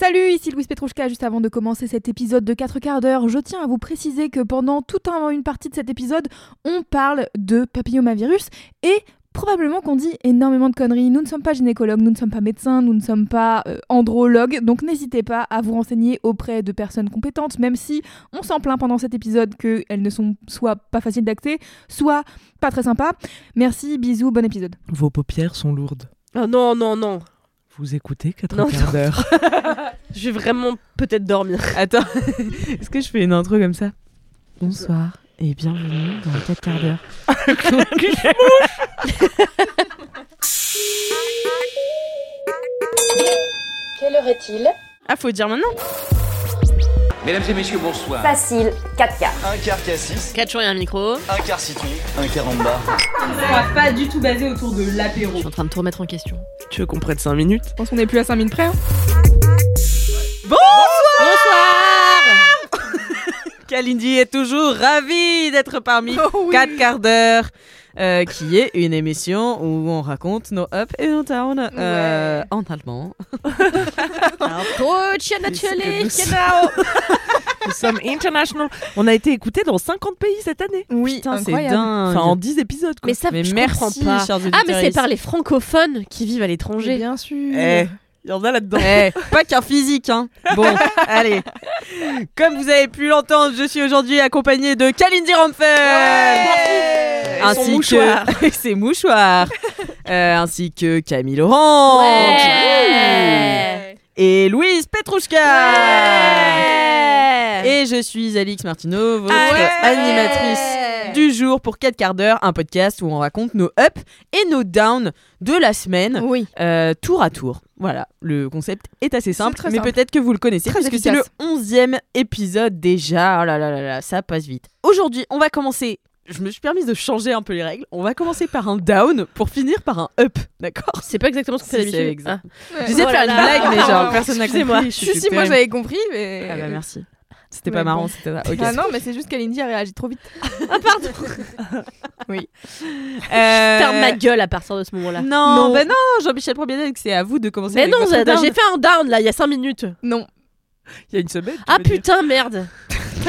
Salut, ici Louise Petrouchka. Juste avant de commencer cet épisode de 4 quarts d'heure, je tiens à vous préciser que pendant toute un- une partie de cet épisode, on parle de papillomavirus et probablement qu'on dit énormément de conneries. Nous ne sommes pas gynécologues, nous ne sommes pas médecins, nous ne sommes pas euh, andrologues, donc n'hésitez pas à vous renseigner auprès de personnes compétentes, même si on s'en plaint pendant cet épisode qu'elles ne sont soit pas faciles d'accès, soit pas très sympas. Merci, bisous, bon épisode. Vos paupières sont lourdes. Oh non, non, non. Vous écoutez 4 Non, quarts d'heure. Je vais vraiment peut-être dormir. Attends, est-ce que je fais une intro comme ça? Bonsoir et bienvenue dans les 4 quarts d'heure. Quelle heure est-il? Ah, faut dire maintenant Mesdames et messieurs, bonsoir. Facile, 4 quarts. Un quart cassis, 4 jours et un micro. un quart citron, un quart en bas. pas du tout basé autour de l'apéro. Je suis en train de tout remettre en question. Tu veux qu'on prenne 5 minutes? Je pense qu'on n'est plus à 5 minutes près. hein. Bonsoir Kalindi est toujours ravie d'être parmi Oh oui. 4 quarts d'heure. Euh, qui est une émission où on raconte nos up et nos down euh, en allemand. Nous Nous sommes international. On a été écoutés dans 50 pays cette année. Oui, Putain, c'est dingue. Enfin, en 10 épisodes. Quoi. Mais ça, je merci, comprends pas. chers Ah, mais c'est par les francophones qui vivent à l'étranger. Bien sûr. Eh, il y en a là-dedans. Eh, pas qu'un physique, hein. Bon, allez. Comme vous avez pu l'entendre, je suis aujourd'hui accompagnée de Kalindi Ramphel. Et son mouchoir. que ses mouchoirs. Euh, ainsi que Camille Laurent. Ouais. Et Louise Petrouchka. Et je suis Alix Martineau, votre Ouais. animatrice du jour pour 4 quarts d'heure, un podcast où on raconte nos ups et nos downs de la semaine, Oui. euh, tour à tour. Voilà, le concept est assez simple, mais peut-être que vous le connaissez, Très puisque c'est le efficace. 11e épisode déjà. Oh là là là là, ça passe vite. Aujourd'hui, on va commencer. Je me suis permise de changer un peu les règles. On va commencer par un down pour finir par un up, d'accord? C'est pas exactement ce qu'on fait Si, d'habitude. Ah. J'essaie de Oh faire là une là. blague, mais genre personne n'a compris. Si, si, moi j'avais compris, mais. Ah bah merci. C'était pas marrant, c'était ça. Ok. Ah non, mais c'est juste qu'Alindy a réagi trop vite. Ah, pardon. Euh, Ferme ma gueule à partir de ce moment-là. Non, Non. bah non, Jean-Michel Premier c'est à vous de commencer. Mais avec non, j'ai fait un down là, il y a 5 minutes. Non. Il y a une semaine. tu Ah putain, merde.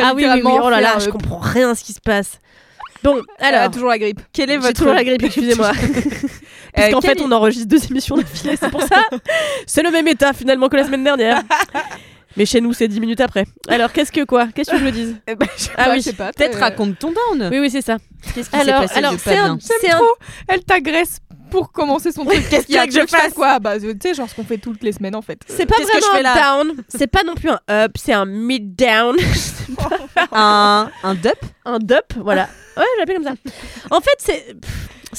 ah oui, oui, oui, oh là là, je comprends rien à ce qui se passe. Bon, Elle a alors, toujours la grippe. Quel est j'ai votre toujours la grippe, excusez-moi. Parce Euh, qu'en quel fait, est- on enregistre deux émissions d'affilée, c'est pour ça. C'est le même état finalement que la semaine dernière. Mais chez nous, c'est 10 minutes après. Alors, qu'est-ce que quoi? Qu'est-ce que je me dise? Eh ben, je sais Ah pas, oui, je sais pas. Peut-être euh, raconte ton down. Oui, oui, c'est ça. Qu'est-ce qui s'est Alors, passé alors de c'est pas un, bien trop. Elle t'agresse pour commencer son truc. Qu'est-ce qu'il y a que je fasse quoi Bah, tu sais, genre ce qu'on fait toutes les semaines en fait. c'est pas Qu'est-ce que je vraiment fais un down. C'est pas non plus un up, c'est un mid down, un un dup. un dup, voilà. Ouais, je l'appelle comme ça. En fait, c'est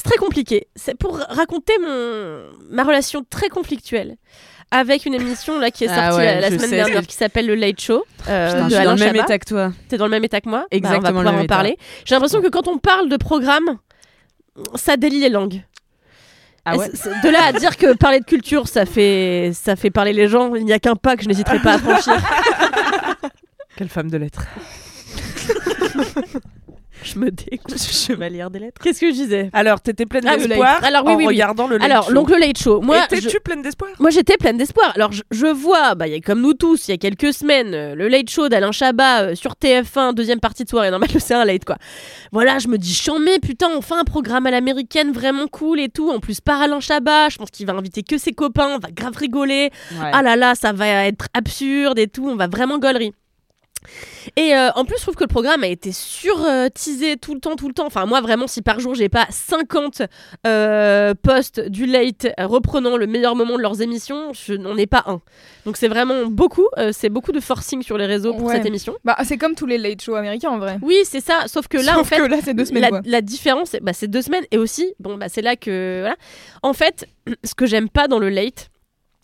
très compliqué. C'est pour raconter mon ma relation très conflictuelle avec une émission là qui est Ah sortie ouais, la, semaine sais. dernière qui s'appelle le Late Show euh, Putain, de je suis dans le même état que toi. T'es dans le même état que moi Exactement Bah, On va pouvoir en état. parler. J'ai l'impression que quand on parle de programme, ça délie les langues. Ah ouais. De là à dire que parler de culture, ça fait, ça fait parler les gens, il n'y a qu'un pas que je n'hésiterai pas à franchir. Quelle femme de lettres. je me dégoûte. Chevalière des lettres. Qu'est-ce que je disais Alors, t'étais pleine Ah, d'espoir alors, oui, en oui, oui. regardant le late Alors, show. donc le Late Show. Moi, je- Étais-tu pleine d'espoir? Moi, j'étais pleine d'espoir. Alors, je, je vois, bah, il y a comme nous tous, il y a quelques semaines, euh, le late show d'Alain Chabat euh, sur TF1, deuxième partie de soirée. Normal, c'est un late, quoi. Voilà, je me dis, chambé, putain, enfin un programme à l'américaine vraiment cool et tout. En plus, par Alain Chabat, je pense qu'il va inviter que ses copains, on va grave rigoler. Ah là là, ça va être absurde et tout, on va vraiment gaulerie. Et euh, en plus, je trouve que le programme a été sur-teasé tout le temps, tout le temps. Enfin, moi, vraiment, si par jour, j'ai pas 50 euh, posts du late reprenant le meilleur moment de leurs émissions, je n'en ai pas un. Donc, c'est vraiment beaucoup. euh, c'est beaucoup de forcing sur les réseaux pour Ouais. cette émission. Bah, c'est comme tous les late shows américains en vrai. Oui, c'est ça. Sauf que là, Sauf en fait, que là, c'est deux semaines la, quoi. la différence, c'est- bah, c'est deux semaines. Et aussi, bon, bah, c'est là que. Voilà. En fait, ce que j'aime pas dans le late,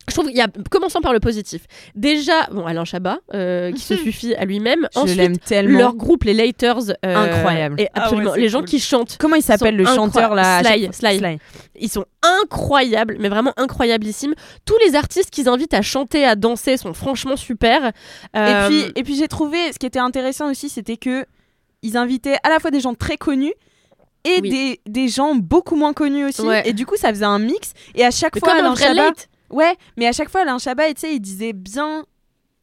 Je trouve qu'il y a, commençons par le positif. Déjà, bon, Alain Chabat, euh, qui se suffit à lui-même. Je Ensuite, l'aime tellement. leur groupe, les Laters. euh, Incroyable. Et Ah ouais, absolument. c'est les gens cool. qui chantent. Comment il s'appelle le chanteur là Sly, Sly. Ils sont incroyables, mais vraiment incroyablissimes. Tous les artistes qu'ils invitent à chanter, à danser sont franchement super. Et Euh, puis, et puis j'ai trouvé, ce qui était intéressant aussi, c'était que ils invitaient à la fois des gens très connus et Oui. des, des gens beaucoup moins connus aussi. Ouais. Et du coup, ça faisait un mix. Et à chaque mais fois, comme un Alain vrai Chabat, late. Ouais, mais à chaque fois, Alain Chabat, tu sais, il disait bien.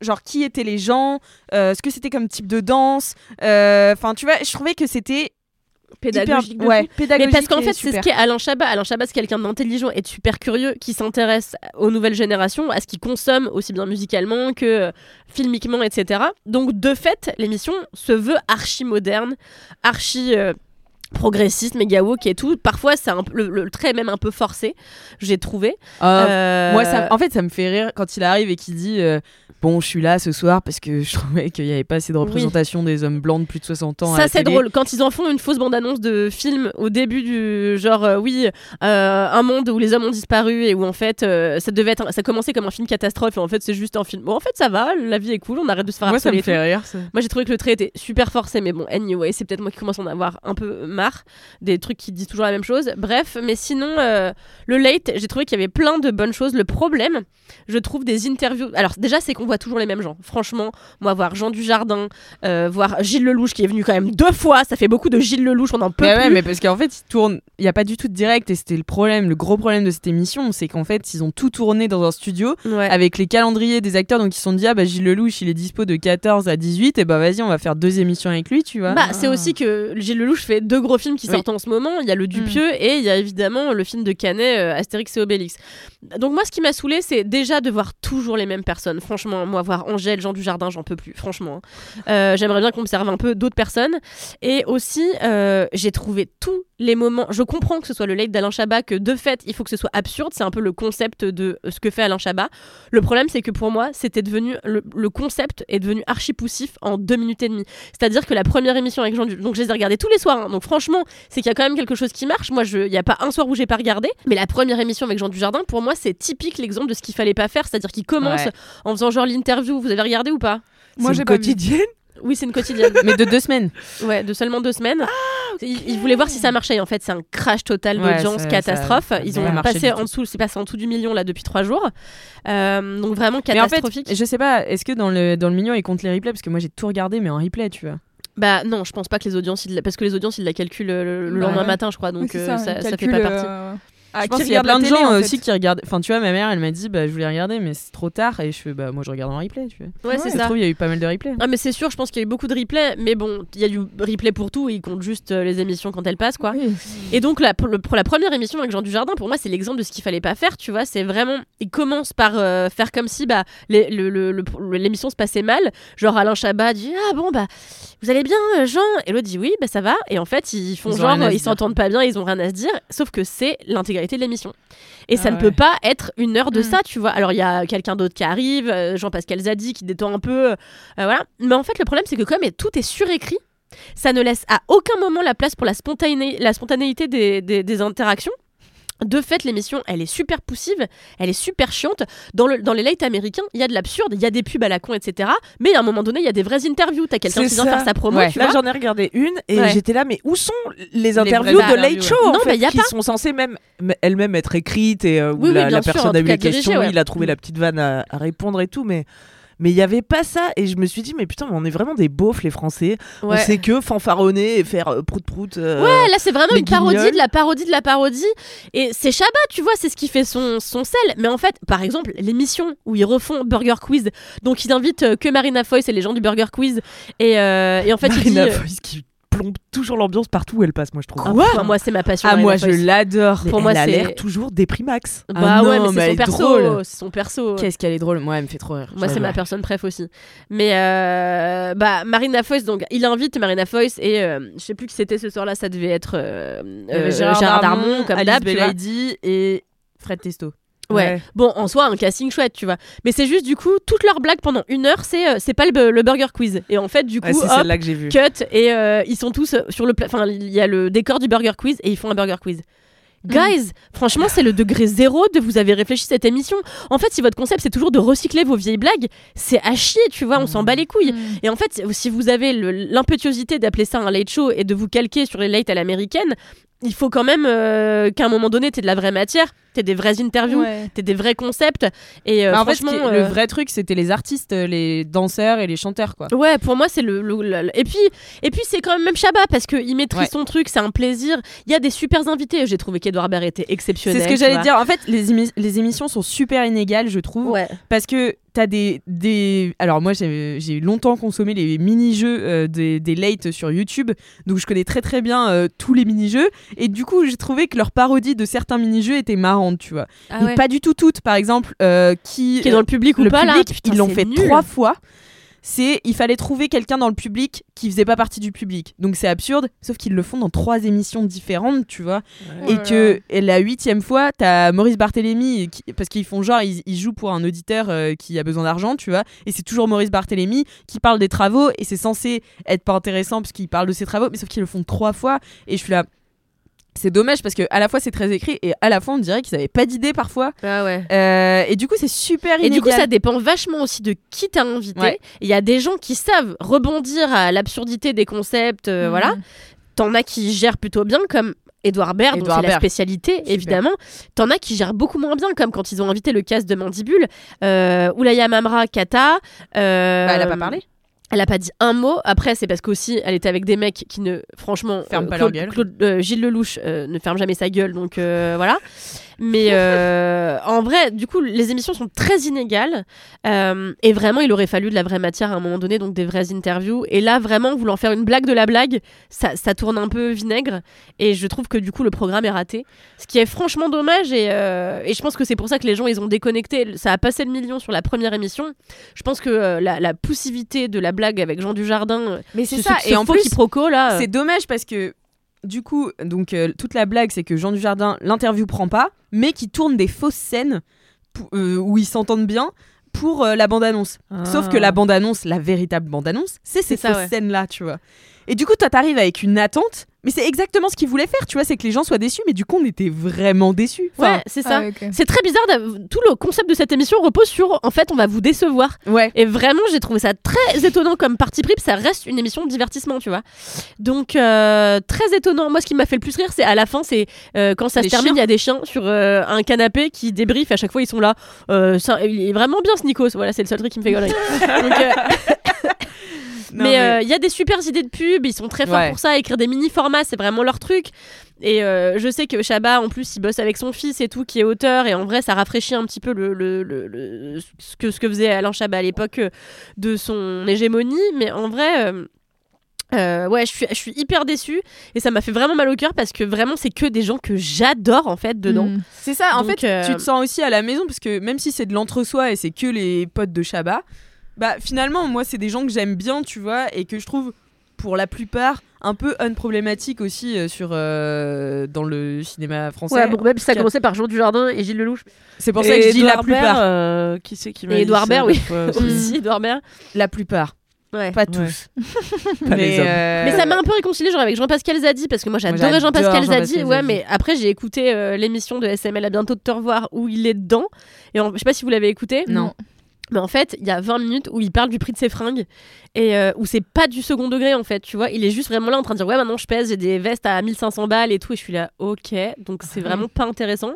Genre qui étaient les gens, euh, ce que c'était comme type de danse. euh, Enfin, tu vois, je trouvais que c'était pédagogique. hyper, ouais, pédagogique. Mais parce qu'en fait, c'est ce qu'est Alain Chabat. Alain Chabat, c'est quelqu'un d'intelligent et de super curieux qui s'intéresse aux nouvelles générations, à ce qu'ils consomment aussi bien musicalement que euh, filmiquement, etc. Donc, de fait, l'émission se veut archi moderne, archi. euh, progressiste, méga woke et tout. Parfois, c'est le, le trait est même un peu forcé, j'ai trouvé. Ah, Euh, Moi, ça, en fait, ça me fait rire quand il arrive et qu'il dit euh, Bon, je suis là ce soir parce que je trouvais qu'il n'y avait pas assez de représentation des hommes blancs de plus de 60 ans. Ça c'est drôle quand ils en font une fausse bande-annonce de film au début du genre euh, oui un monde où les hommes ont disparu et où en fait ça devait être un- ça commençait comme un film catastrophe et en fait c'est juste un film bon en fait ça va la vie est cool on arrête de se faire Moi, ça me fait rire. ça. Moi j'ai trouvé que le trait était super forcé, mais bon, anyway, c'est peut-être moi qui commence à en avoir un peu marre des trucs qui disent toujours la même chose. Bref, mais sinon, euh, le late, j'ai trouvé qu'il y avait plein de bonnes choses. Le problème, je trouve des interviews. Alors déjà, c'est qu'on voit toujours les mêmes gens. Franchement, moi, voir Jean Dujardin, euh, voir Gilles Lelouch qui est venu quand même deux fois, ça fait beaucoup de Gilles Lelouch, on en peut Mais plus. ouais, mais parce qu'en fait, ils tournent. Il n'y a pas du tout de direct et c'était le problème, le gros problème de cette émission, c'est qu'en fait, ils ont tout tourné dans un studio Ouais. avec les calendriers des acteurs, donc ils se sont dit ah bah Gilles Lelouch, il est dispo de 14 à 18, et bah vas-y, on va faire deux émissions avec lui, tu vois. Bah, c'est aussi que Gilles Lelouch fait deux gros films qui Oui. sortent en ce moment. Il y a le Dupieux et il y a évidemment le film de Canet, euh, Astérix et Obélix. Donc moi, ce qui m'a saoulé, c'est déjà de voir toujours les mêmes personnes. Franchement, moi, voir Angèle, Jean Dujardin, j'en peux plus. Franchement, hein. Euh, j'aimerais bien qu'on me serve un peu d'autres personnes. Et aussi, euh, j'ai trouvé tous les moments. Je comprends que ce soit le late d'Alain Chabat, que de fait, il faut que ce soit absurde. C'est un peu le concept de ce que fait Alain Chabat. Le problème, c'est que pour moi, c'était devenu le, le concept est devenu archi poussif en deux minutes et demie. C'est-à-dire que la première émission avec Jean Du- donc je les ai regardées tous les soirs. hein. Donc franchement, c'est qu'il y a quand même quelque chose qui marche. Moi, il n'y a pas un soir où j'ai pas regardé. Mais la première émission avec Jean Dujardin, pour moi, c'est typique l'exemple de ce qu'il fallait pas faire. C'est-à-dire qu'il commence Ouais. en faisant genre l'interview. Vous avez regardé ou pas? Moi, C'est j'ai une pas quotidienne. Oui, c'est une quotidienne. Mais de deux semaines. Ouais, de seulement deux semaines. il, il voulait voir si ça marchait. En fait, c'est un crash total Ouais, d'audience, ça- catastrophe. ça- ça Ils ont passé en tout. dessous, c'est passé en dessous du million là depuis trois jours. Euh, donc vraiment Mais en fait, catastrophique. je sais pas, est-ce que dans le, dans le million, ils comptent les replays? Parce que moi, j'ai tout regardé, mais en replay, tu vois. Bah non, je pense pas que les audiences, ils la- parce que les audiences, ils la calculent le, le Bah lendemain ouais. matin, je crois. Donc c'est euh, ça, ça, il ça fait pas partie. euh, je pense qu'il y a plein de gens en euh, fait. aussi qui regardent. Enfin, tu vois, ma mère, elle m'a dit, bah, je voulais regarder, mais c'est trop tard. Et je fais, bah, moi, je regarde en replay, tu vois. Ouais, c'est Ça trouve, il y a eu pas mal de replays. Ah mais c'est sûr, je pense qu'il y a eu beaucoup de replays, mais bon, il y a du replay pour tout, et ils comptent juste euh, les émissions quand elles passent, quoi. Oui. Et donc la, pour, le- pour la première émission avec Jean Dujardin, pour moi c'est l'exemple de ce qu'il fallait pas faire, tu vois, c'est vraiment, il commence par euh, faire comme si bah les- le- le- le- le- l'émission se passait mal, genre Alain Chabat dit ah bon bah vous allez bien euh, Jean, et l'autre dit oui bah ça va, et en fait ils font Ils genre ils s'entendent pas bien, ils ont rien à se dire, sauf que c'est l'intégralité de l'émission. Et ça Ah ne ouais. peut pas être une heure de Mm. ça, tu vois. Alors il y a quelqu'un d'autre qui arrive, euh, Jean-Pascal Zadi qui détend un peu, euh, voilà. Mais en fait le problème c'est que comme tout est surécrit, ça ne laisse à aucun moment la place pour la, spontané- la spontanéité des, des- des interactions. De fait, l'émission, elle est super poussive, elle est super chiante. Dans, le, dans les late américains, il y a de l'absurde, il y a des pubs à la con, etc. Mais à un moment donné, il y a des vraies interviews. T'as quelqu'un qui vient faire sa promo, Ouais. tu Là, j'en ai regardé une et Ouais. j'étais là, mais où sont les interviews de interviews, Late Show en Non, fait, mais y a qui pas. sont censées même elles-mêmes être écrites et euh, où Oui, oui, la, sûr, personne a eu les questions, il a trouvé la petite vanne à, à répondre et tout, mais mais il y avait pas ça et je me suis dit mais putain mais on est vraiment des beaufs les Français on Ouais. sait que fanfaronner et faire euh, prout prout euh, Ouais, là c'est vraiment une parodie de la parodie de la parodie. Et c'est Chabat, tu vois, c'est ce qui fait son, son sel. Mais en fait, par exemple, l'émission où ils refont Burger Quiz, donc ils invitent euh, que Marina Foïs et les gens du Burger Quiz. Et, euh, et en fait, il dit. Marina euh, Foïs qui plombe toujours l'ambiance partout où elle passe moi je trouve ah, enfin, moi, c'est ma passion. Ah, Marina moi, je l'adore. Pour moi, elle a c'est- l'air toujours déprimax Bah Ah ouais, non, mais mais c'est son perso. C'est son perso. Qu'est-ce qu'elle est drôle. Moi, elle me fait trop rire. Moi, c'est ma personne préf aussi. Mais euh, bah, Marina Foïs, donc il invite Marina Foïs et euh, je sais plus qui c'était ce soir-là, ça devait être euh, euh, Gérard, Darmon, comme d'hab, tu et Fred Testo. Ouais. Bon, en soi, un casting chouette, tu vois. Mais c'est juste, du coup, toutes leurs blagues pendant une heure, c'est euh, c'est pas le, le burger quiz. Et en fait, du coup, Ouais, hop, celle-là que cut, et euh, ils sont tous sur le Enfin, il y a le décor du burger quiz et ils font un burger quiz. Guys, franchement, c'est le degré zéro de vous avez réfléchi cette émission. En fait, si votre concept c'est toujours de recycler vos vieilles blagues, c'est à chier, tu vois, on s'en bat les couilles. Mm. Et en fait, si vous avez l'impétuosité d'appeler ça un late show et de vous calquer sur les late à l'américaine, il faut quand même euh, qu'à un moment donné, t'aies de la vraie matière, t'aies des vraies interviews, Ouais. t'aies des vrais concepts. Et euh, Bah, en fait, ce franchement, le euh, vrai truc, c'était les artistes, les danseurs et les chanteurs, quoi. Ouais, pour moi c'est le, le- le- et puis et puis c'est quand même même Chabat parce que il maîtrise Ouais. son truc, c'est un plaisir. Il y a des super invités. J'ai trouvé qu'Edouard Baird était exceptionnel. C'est ce que j'allais dire. En fait, les, émi- les émissions sont super inégales, je trouve. Ouais. Parce que t'as des, des. Alors, moi, j'ai j'ai longtemps consommé les mini-jeux euh, des, des late sur YouTube. Donc, je connais très très bien euh, tous les mini-jeux. Et du coup, j'ai trouvé que leur parodie de certains mini-jeux était tu vois. Ah pas du tout toutes. Par exemple, euh, qui. Qui est dans le public ou le pas là public, Putain, ils l'ont fait nul. trois fois. C'est il fallait trouver quelqu'un dans le public qui faisait pas partie du public. Donc c'est absurde, sauf qu'ils le font dans trois émissions différentes, tu vois. Et que et la huitième fois, t'as Maurice Barthélémy, qui- parce qu'ils font genre, ils, ils jouent pour un auditeur euh, qui a besoin d'argent, tu vois. Et c'est toujours Maurice Barthélémy qui parle des travaux, et c'est censé être pas intéressant parce qu'il parle de ses travaux, mais sauf qu'ils le font trois fois. Et je suis là. C'est dommage parce que à la fois c'est très écrit et à la fois on dirait qu'ils avaient pas d'idée parfois. Ah ouais. Euh, et du coup c'est super Et du coup, inégal. ça dépend vachement aussi de qui t'as invité. Ouais. Il y a des gens qui savent rebondir à l'absurdité des concepts, euh, Mm. voilà. T'en as qui gèrent plutôt bien, comme Edouard Baird, c'est la spécialité, évidemment. T'en as qui gèrent beaucoup moins bien, comme quand ils ont invité le cast de Mandibule, euh, Oulaya Mamra, Kata. euh, Bah, elle a pas parlé. Elle a pas dit un mot. Après, c'est parce qu'aussi, elle était avec des mecs qui ne, franchement, Ferment euh, pas leur Claude- gueule. Claude- euh, Gilles Lelouch euh, ne ferme jamais sa gueule, donc voilà. Mais euh, en vrai, du coup, les émissions sont très inégales. euh, et vraiment, il aurait fallu de la vraie matière à un moment donné, donc des vraies interviews. Et là, vraiment, vouloir faire une blague de la blague, ça, ça tourne un peu vinaigre. Et je trouve que du coup, le programme est raté. Ce qui est franchement dommage. Et, euh, et je pense que c'est pour ça que les gens, ils ont déconnecté. Ça a passé le million sur la première émission. Je pense que la, la poussivité de la blague avec Jean Dujardin, Mais ce- c'est ce- ça. ce Et en plus, quiproquo, là. C'est dommage parce que du coup, donc euh, toute la blague, c'est que Jean Dujardin l'interview prend pas, mais qui tourne des fausses scènes euh, où ils s'entendent bien pour euh, la bande-annonce. Sauf que la bande-annonce, la véritable bande-annonce, c'est ces fausses ouais. scènes-là, tu vois. Et du coup, toi, t'arrives avec une attente, mais c'est exactement ce qu'il voulait faire, tu vois, c'est que les gens soient déçus, mais du coup, on était vraiment déçus. Enfin, ouais, c'est ça. Ah. C'est très bizarre. Tout le concept de cette émission repose sur, en fait, on va vous décevoir. ouais. Et vraiment, j'ai trouvé ça très étonnant comme parti pris. Ça reste une émission de divertissement, tu vois. Donc, euh, très étonnant. Moi, ce qui m'a fait le plus rire, c'est à la fin, c'est euh, quand ça Les se termine, il y a des chiens sur euh, un canapé qui débriefent. À chaque fois, ils sont là. Euh, ça- il est vraiment bien, ce Nikos. Voilà, c'est le seul truc qui me fait gaulerie. Donc, mais euh, il y a des super idées de pub, ils sont très forts Ouais. pour ça, écrire des mini-formats, c'est vraiment leur truc. Et euh, je sais que Chabat, en plus, il bosse avec son fils et tout, qui est auteur, et en vrai, ça rafraîchit un petit peu le, le- le- le- ce, que, ce que faisait Alain Chabat à l'époque euh, de son hégémonie. Mais en vrai. euh, euh, ouais, je suis, je suis hyper déçue et ça m'a fait vraiment mal au cœur parce que vraiment c'est que des gens que j'adore en fait dedans. Mm. C'est ça, en Donc, fait, euh, tu te sens aussi à la maison parce que même si c'est de l'entre-soi et c'est que les potes de Chabat, bah finalement, moi, c'est des gens que j'aime bien, tu vois, et que je trouve pour la plupart un peu unproblématiques aussi euh, sur euh, dans le cinéma français. Ouais, bon, même si ça Car- commençait par Jean Dujardin et Gilles Lelouch. C'est pour ça que je dis la plupart. euh, qui c'est qui m'a ça Baird, oui. aussi. Edouard Baird. La plupart, Ouais. pas Ouais. tous. Pas les hommes. euh, Mais ça m'a un peu réconcilié genre avec Jean-Pascal Zadi parce que moi j'adorais j'adore Jean-Pascal Jean-Pascal Zadi ouais Zadi. mais après j'ai écouté euh, l'émission de SML à bientôt de te revoir où il est dedans et en- je sais pas si vous l'avez écouté Non. Mais en fait il y a 20 minutes où il parle du prix de ses fringues et euh, où c'est pas du second degré en fait tu vois. Il est juste vraiment là en train de dire ouais maintenant je pèse j'ai des vestes à 1500 balles et tout. Et je suis là ok. Donc c'est vraiment pas intéressant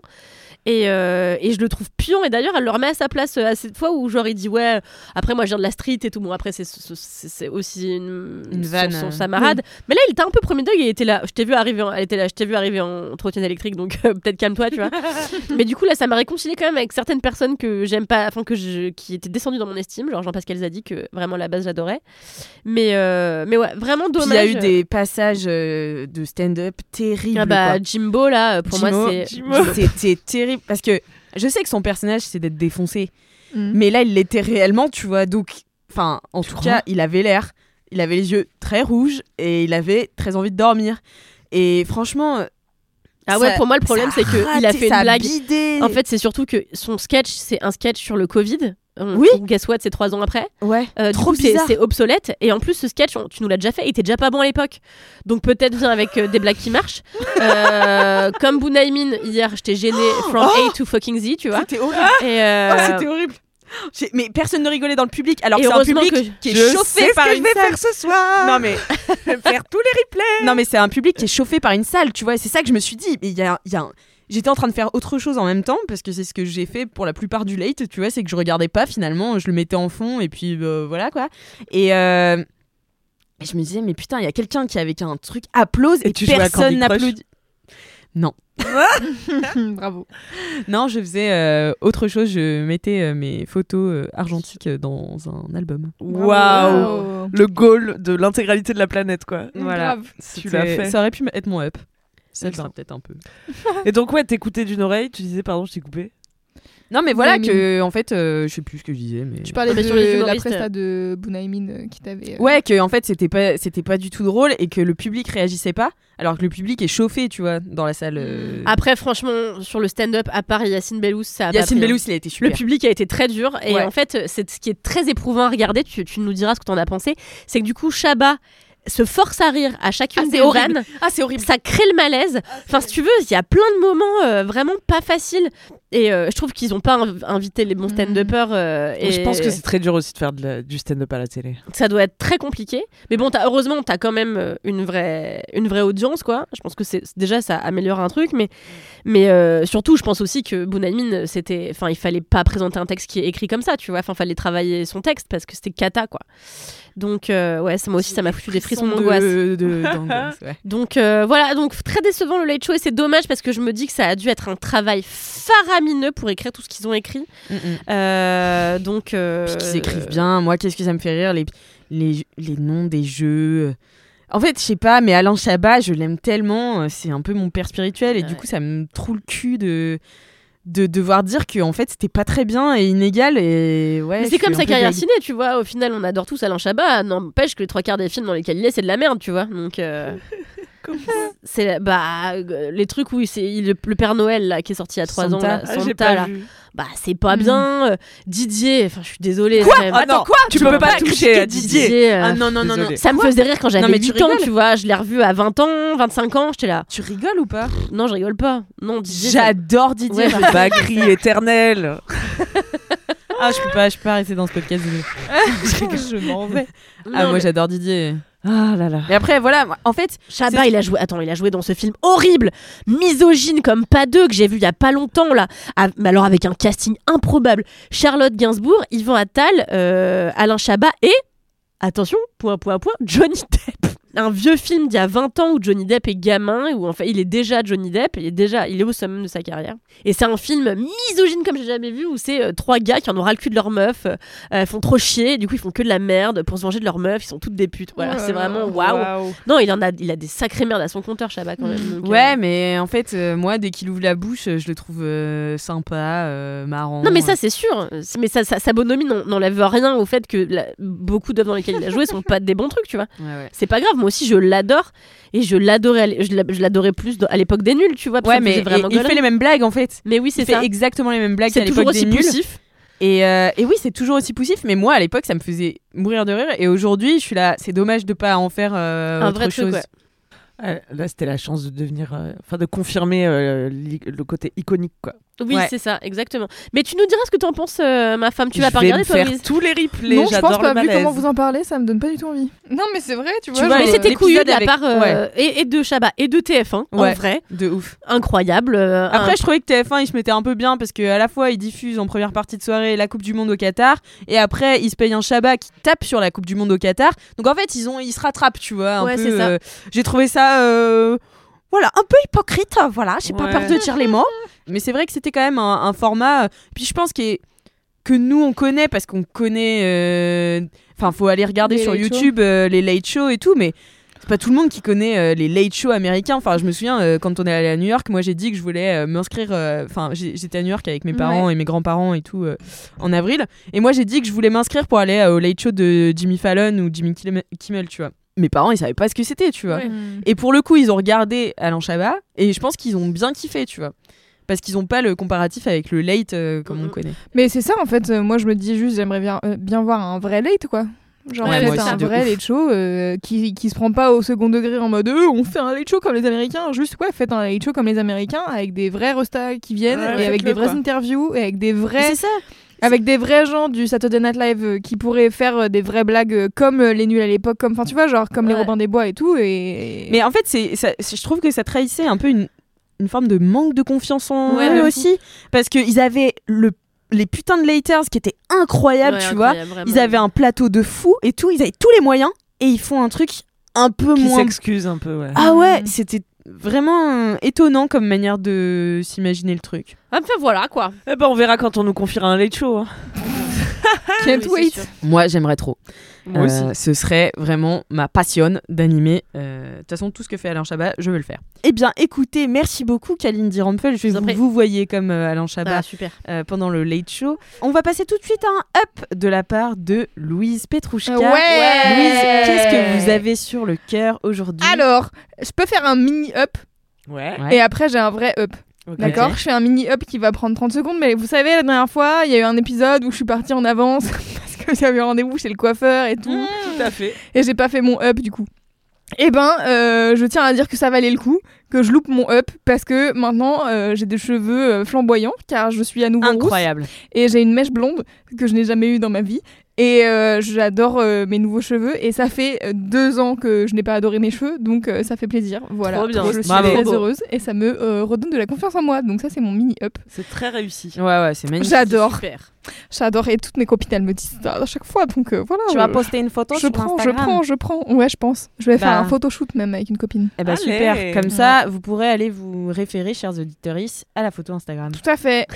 et, euh, et je le trouve pion. Et d'ailleurs elle le remet à sa place euh, à cette fois où genre il dit ouais après moi je viens de la street et tout. Bon après c'est aussi une, Une vanne, son, euh. camarade mais là il était un peu premier degré il était là. Je t'ai vu arriver en, elle était là. Je t'ai vu arriver en trottinette électrique donc euh, peut-être calme-toi tu vois. Mais du coup là ça m'a réconcilié quand même avec certaines personnes que j'aime pas enfin que je, qui étaient descendues dans mon estime genre Jean-Pascal Zadi que vraiment à la base j'adorais. Mais euh, mais ouais vraiment Puis dommage il y a eu des passages de stand-up terribles. ah bah quoi. Jimbo là pour moi c'est C'était terrible parce que je sais que son personnage c'est d'être défoncé, Mm. mais là il l'était réellement, tu vois. Donc, enfin, en tout cas, il avait l'air, il avait les yeux très rouges et il avait très envie de dormir. Et franchement, ah ouais ça- pour moi le problème c'est que il a fait une blague bidé. En fait, c'est surtout que son sketch, c'est un sketch sur le Covid. On- Oui. Guess what, c'est trois ans après. Ouais. Euh, Trop c'est bizarre. c'est obsolète. Et en plus, ce sketch, on- tu nous l'as déjà fait, il était déjà pas bon à l'époque. Donc peut-être viens avec euh, des blagues qui marchent. Euh, comme Bunaimin, hier, j'étais gênée from A to fucking Z, tu vois. C'était horrible. Euh, Oh, c'était horrible. Mais personne ne rigolait dans le public, alors c'est un public que- qui est Je chauffé sais ce par que je une vais salle. faire ce soir. Non mais, Je vais faire tous les replays. non mais c'est un public qui est chauffé par une salle, tu vois. et C'est ça que je me suis dit. Mais il y a, il y a un- J'étais en train de faire autre chose en même temps parce que c'est ce que j'ai fait pour la plupart du late, tu vois, c'est que je regardais pas finalement, je le mettais en fond et puis euh, voilà quoi. Et euh, je me disais mais putain, il y a quelqu'un qui avec un truc applause et, Et tu personne n'applaudit. Non. Bravo. Non, je faisais euh, autre chose, je mettais euh, mes photos euh, argentiques dans un album. Waouh. Le goal de l'intégralité de la planète, quoi. Voilà. Grave. Tu l'as fait. Ça aurait pu être mon up. Ça le sera peut-être un peu. Et donc, ouais, t'écoutais d'une oreille, tu disais, pardon, je t'ai coupé. Non, mais voilà que, en fait, euh, je sais plus ce que je disais, mais. Tu parlais de sur les la presta de Bunaimin euh, qui t'avait. euh, Ouais, que en fait, c'était pas, c'était pas du tout drôle et que le public réagissait pas, alors que le public est chauffé, tu vois, dans la salle. euh. Après, franchement, sur le stand-up, à part Yacine Bellous, ça a Yacine hein. Bellous, il a été super. Le public a été très dur et Ouais. en fait, c'est ce qui est très éprouvant à regarder. Tu, tu nous diras ce que t'en as pensé. C'est que du coup, Chabat se force à rire à chacune Ah, des horrible. vannes. Ah, c'est horrible. Ça crée le malaise. Enfin, si tu veux, il y a plein de moments euh, vraiment pas faciles. Et euh, je trouve qu'ils ont pas inv- invité les bons stand-uppers. euh, et Je pense que c'est très dur aussi de faire de la- du stand-up à la télé. ça doit être très compliqué. Mais bon, as, heureusement, t'as quand même euh, une vraie, une vraie audience, quoi. Je pense que c'est déjà ça améliore un truc, mais, mais euh, surtout, je pense aussi que Bunaimin, c'était, enfin, il fallait pas présenter un texte qui est écrit comme ça, tu vois. Enfin, fallait travailler son texte parce que c'était cata, quoi. Donc, euh, ouais, ça moi aussi, ça m'a foutu des frissons d'angoisse. de- de- ouais. Donc euh, voilà, donc très décevant le Late Show et c'est dommage parce que je me dis que ça a dû être un travail faramineux pour écrire tout ce qu'ils ont écrit. Mm, mm. Euh, donc euh, Puis qu'ils écrivent bien. Moi, qu'est-ce que ça me fait rire les, les, les noms des jeux? En fait, je sais pas, mais Alain Chabat, je l'aime tellement. euh, C'est un peu mon père spirituel. Et du Ouais. coup, ça me trouve le cul de, de devoir dire que en fait, c'était pas très bien et inégal. Et ouais, c'est comme sa carrière ciné, tu vois. Au final, on adore tous Alain Chabat. N'empêche que les trois quarts des films dans lesquels il est, c'est de la merde, tu vois. Donc, euh, c'est bah euh, les trucs où c'est le, le Père Noël là qui est sorti il y a trois ans, Santa. là, Ah, Santa, pas là. vu. bah c'est pas Mhm. bien. Euh, Didier, enfin, je suis désolée. Quoi même. Ah non, quoi Tu peux pas toucher à Didier. euh, Ah non, non, non. Ça me faisait rire quand j'avais Non, mais tu 8 ans, rigoles tu vois. Je l'ai revu à 20 ans, 25 ans, j'étais là. Tu rigoles ou pas Non, je rigole pas. Non, Didier. J'adore Didier. Ouais, je- Bagri éternel. Ah, je peux pas, je peux pas rester dans ce podcast. je m'en vais. Ah, moi, mais j'adore Didier. Ah là là. Mais après, voilà, en fait, Chabat, c'est- il a joué. Attends, il a joué dans ce film horrible, misogyne comme pas deux que j'ai vu il y a pas longtemps là. Ah, mais alors avec un casting improbable. Charlotte Gainsbourg, Yvan Attal, euh, Alain Chabat et attention, point point point, Johnny Depp. Un vieux film d'il y a 20 ans où Johnny Depp est gamin, où en fait il est déjà Johnny Depp, il est déjà, il est au summum de sa carrière. Et c'est un film misogyne comme j'ai jamais vu où c'est euh, trois gars qui en ont ras le cul de leur meuf, euh, font trop chier, du coup ils font que de la merde pour se venger de leur meuf, ils sont toutes des putes. Voilà, Oh là c'est vraiment waouh. Non, il en a, il a des sacrées merdes à son compteur, Chabat quand même. donc, euh, Ouais, mais en fait, moi, dès qu'il ouvre la bouche, je le trouve sympa, marrant. Non mais ça c'est sûr, mais ça, ça- sa bonhomie n'en- n'enlève rien au fait que la- beaucoup d'œuvres dans lesquelles il a joué sont pas des bons trucs, tu vois. Ouais, ouais. C'est pas grave, moi aussi je l'adore et je l'adorais, je l'a- je l'adorais plus à l'époque des nuls, tu vois. parce Ouais, mais vraiment il fait les mêmes blagues en fait. Mais oui c'est fait ça. exactement les mêmes blagues C'est toujours des aussi nuls. poussif. Et, euh, et oui, c'est toujours aussi poussif, mais moi à l'époque ça me faisait mourir de rire. Et aujourd'hui, je suis là, c'est dommage de pas en faire euh, Un autre vrai truc, chose. Ouais, Là, c'était la chance de devenir, euh, enfin, de confirmer euh, le côté iconique, quoi. Oui Ouais. c'est ça, exactement. Mais tu nous diras ce que t'en penses, euh, ma femme. Tu vas Je pas vais regarder me toi, faire Louise tous les replays. non, je J'adore pense pas. le Vu comment vous en parlez, ça me donne pas du tout envie. Non, mais c'est vrai, tu vois. vois, je- Mais c'était couillu de la part euh, et, et de Chabat et de TF1 en Ouais. vrai, De ouf. incroyable. euh, Après, un- je trouvais que TF1 il se mettait un peu bien parce qu'à la fois ils diffusent en première partie de soirée la Coupe du Monde au Qatar et après ils se payent un Shabbat qui tape sur la Coupe du Monde au Qatar. Donc en fait, ils ont ils se rattrapent, tu vois. Un Ouais, peu, c'est ça. euh, J'ai trouvé ça. Euh, Voilà, un peu hypocrite, voilà, j'ai pas Ouais. peur de dire les mots. Mais c'est vrai que c'était quand même un, un format. euh, Puis je pense est- que nous on connaît parce qu'on connaît. euh, Enfin, faut aller regarder Les sur late YouTube euh, les late shows et tout, mais c'est pas tout le monde qui connaît euh, les late shows américains. Enfin, je me souviens euh, quand on est allé à New York, moi j'ai dit que je voulais euh, m'inscrire. euh, Enfin, j'ai- j'étais à New York avec mes parents et mes grands-parents et tout euh, en avril, et moi j'ai dit que je voulais m'inscrire pour aller euh, au late show de Jimmy Fallon ou Jimmy Kimmel, Kimmel, tu vois. Mes parents ils savaient pas ce que c'était, tu vois. Mm. Et pour le coup, ils ont regardé Alain Chabat et je pense qu'ils ont bien kiffé, tu vois. parce qu'ils ont pas le comparatif avec le late euh, comme on Mhm. connaît. Mais c'est ça en fait, euh, moi je me dis juste j'aimerais bien, euh, bien voir un vrai late quoi. Genre Ouais, un vrai ouf. late show euh, qui, qui se prend pas au second degré en mode euh, on fait un late show comme les américains, juste ouais faites un late show comme les américains avec des vrais restas qui viennent Ouais, et avec des vraies interviews et avec des vrais C'est ça. Avec des vrais gens du Saturday Night Live euh, qui pourraient faire euh, des vraies blagues euh, comme euh, les nuls à l'époque comme enfin tu vois genre comme les Ouais. Robins des Bois et tout et Mais en fait, c'est, ça- c'est- je trouve que ça trahissait un peu une, une forme de manque de confiance en Ouais, eux fou. aussi. Parce qu'ils avaient le, les putains de Laters qui étaient incroyables, Ouais, tu vois. Ils avaient un plateau de fou et tout. Ils avaient tous les moyens et ils font un truc un peu Qui moins. s'excuse un peu, ouais. Ah ouais, Mhm. c'était vraiment étonnant comme manière de s'imaginer le truc. Ah, enfin, voilà quoi. Eh ben, on verra quand on nous confiera un late show. hein. can't Oui, wait. Moi, j'aimerais trop. Moi aussi. Euh, ce serait vraiment ma passion d'animer. Euh, De toute façon, tout ce que fait Alain Chabat, je veux le faire. Eh bien, écoutez, merci beaucoup, Kaline Dirampel. Je vous vous, vous voyez comme euh, Alain Chabat Ah, super. euh, pendant le Late Show. On va passer tout de suite à un up de la part de Louise Petrouchka. Ouais. Louise, qu'est-ce que vous avez sur le cœur aujourd'hui? Alors, je peux faire un mini up. Ouais. et après j'ai un vrai up. D'accord Je fais un mini up qui va prendre 30 secondes, mais vous savez, la dernière fois, il y a eu un épisode où je suis partie en avance parce que j'avais rendez-vous chez le coiffeur et tout, Tout à fait. et j'ai pas fait mon up du coup. Eh ben, euh, je tiens à dire que ça valait le coup, que je loupe mon up parce que maintenant euh, j'ai des cheveux euh, flamboyants car je suis à nouveau rousse Incroyable. et j'ai une mèche blonde que je n'ai jamais eue dans ma vie. Et euh, j'adore euh, mes nouveaux cheveux et ça fait euh, deux ans que je n'ai pas adoré mes cheveux donc euh, ça fait plaisir. Voilà, Trop bien. je suis Bravo. très heureuse et ça me euh, redonne de la confiance en moi donc ça c'est mon mini up. C'est très réussi. Ouais, ouais, c'est magnifique. J'adore, j'adore et toutes mes copines elles me disent ça à chaque fois donc euh, voilà. Tu vas euh, poster une photo je sur prends, je prends, je prends. Ouais, je pense. Je vais faire Bah. un photoshoot même avec une copine. Eh ben Allez. super, comme ça vous pourrez aller vous référer, chers auditeurs, à la photo Instagram. Tout à fait.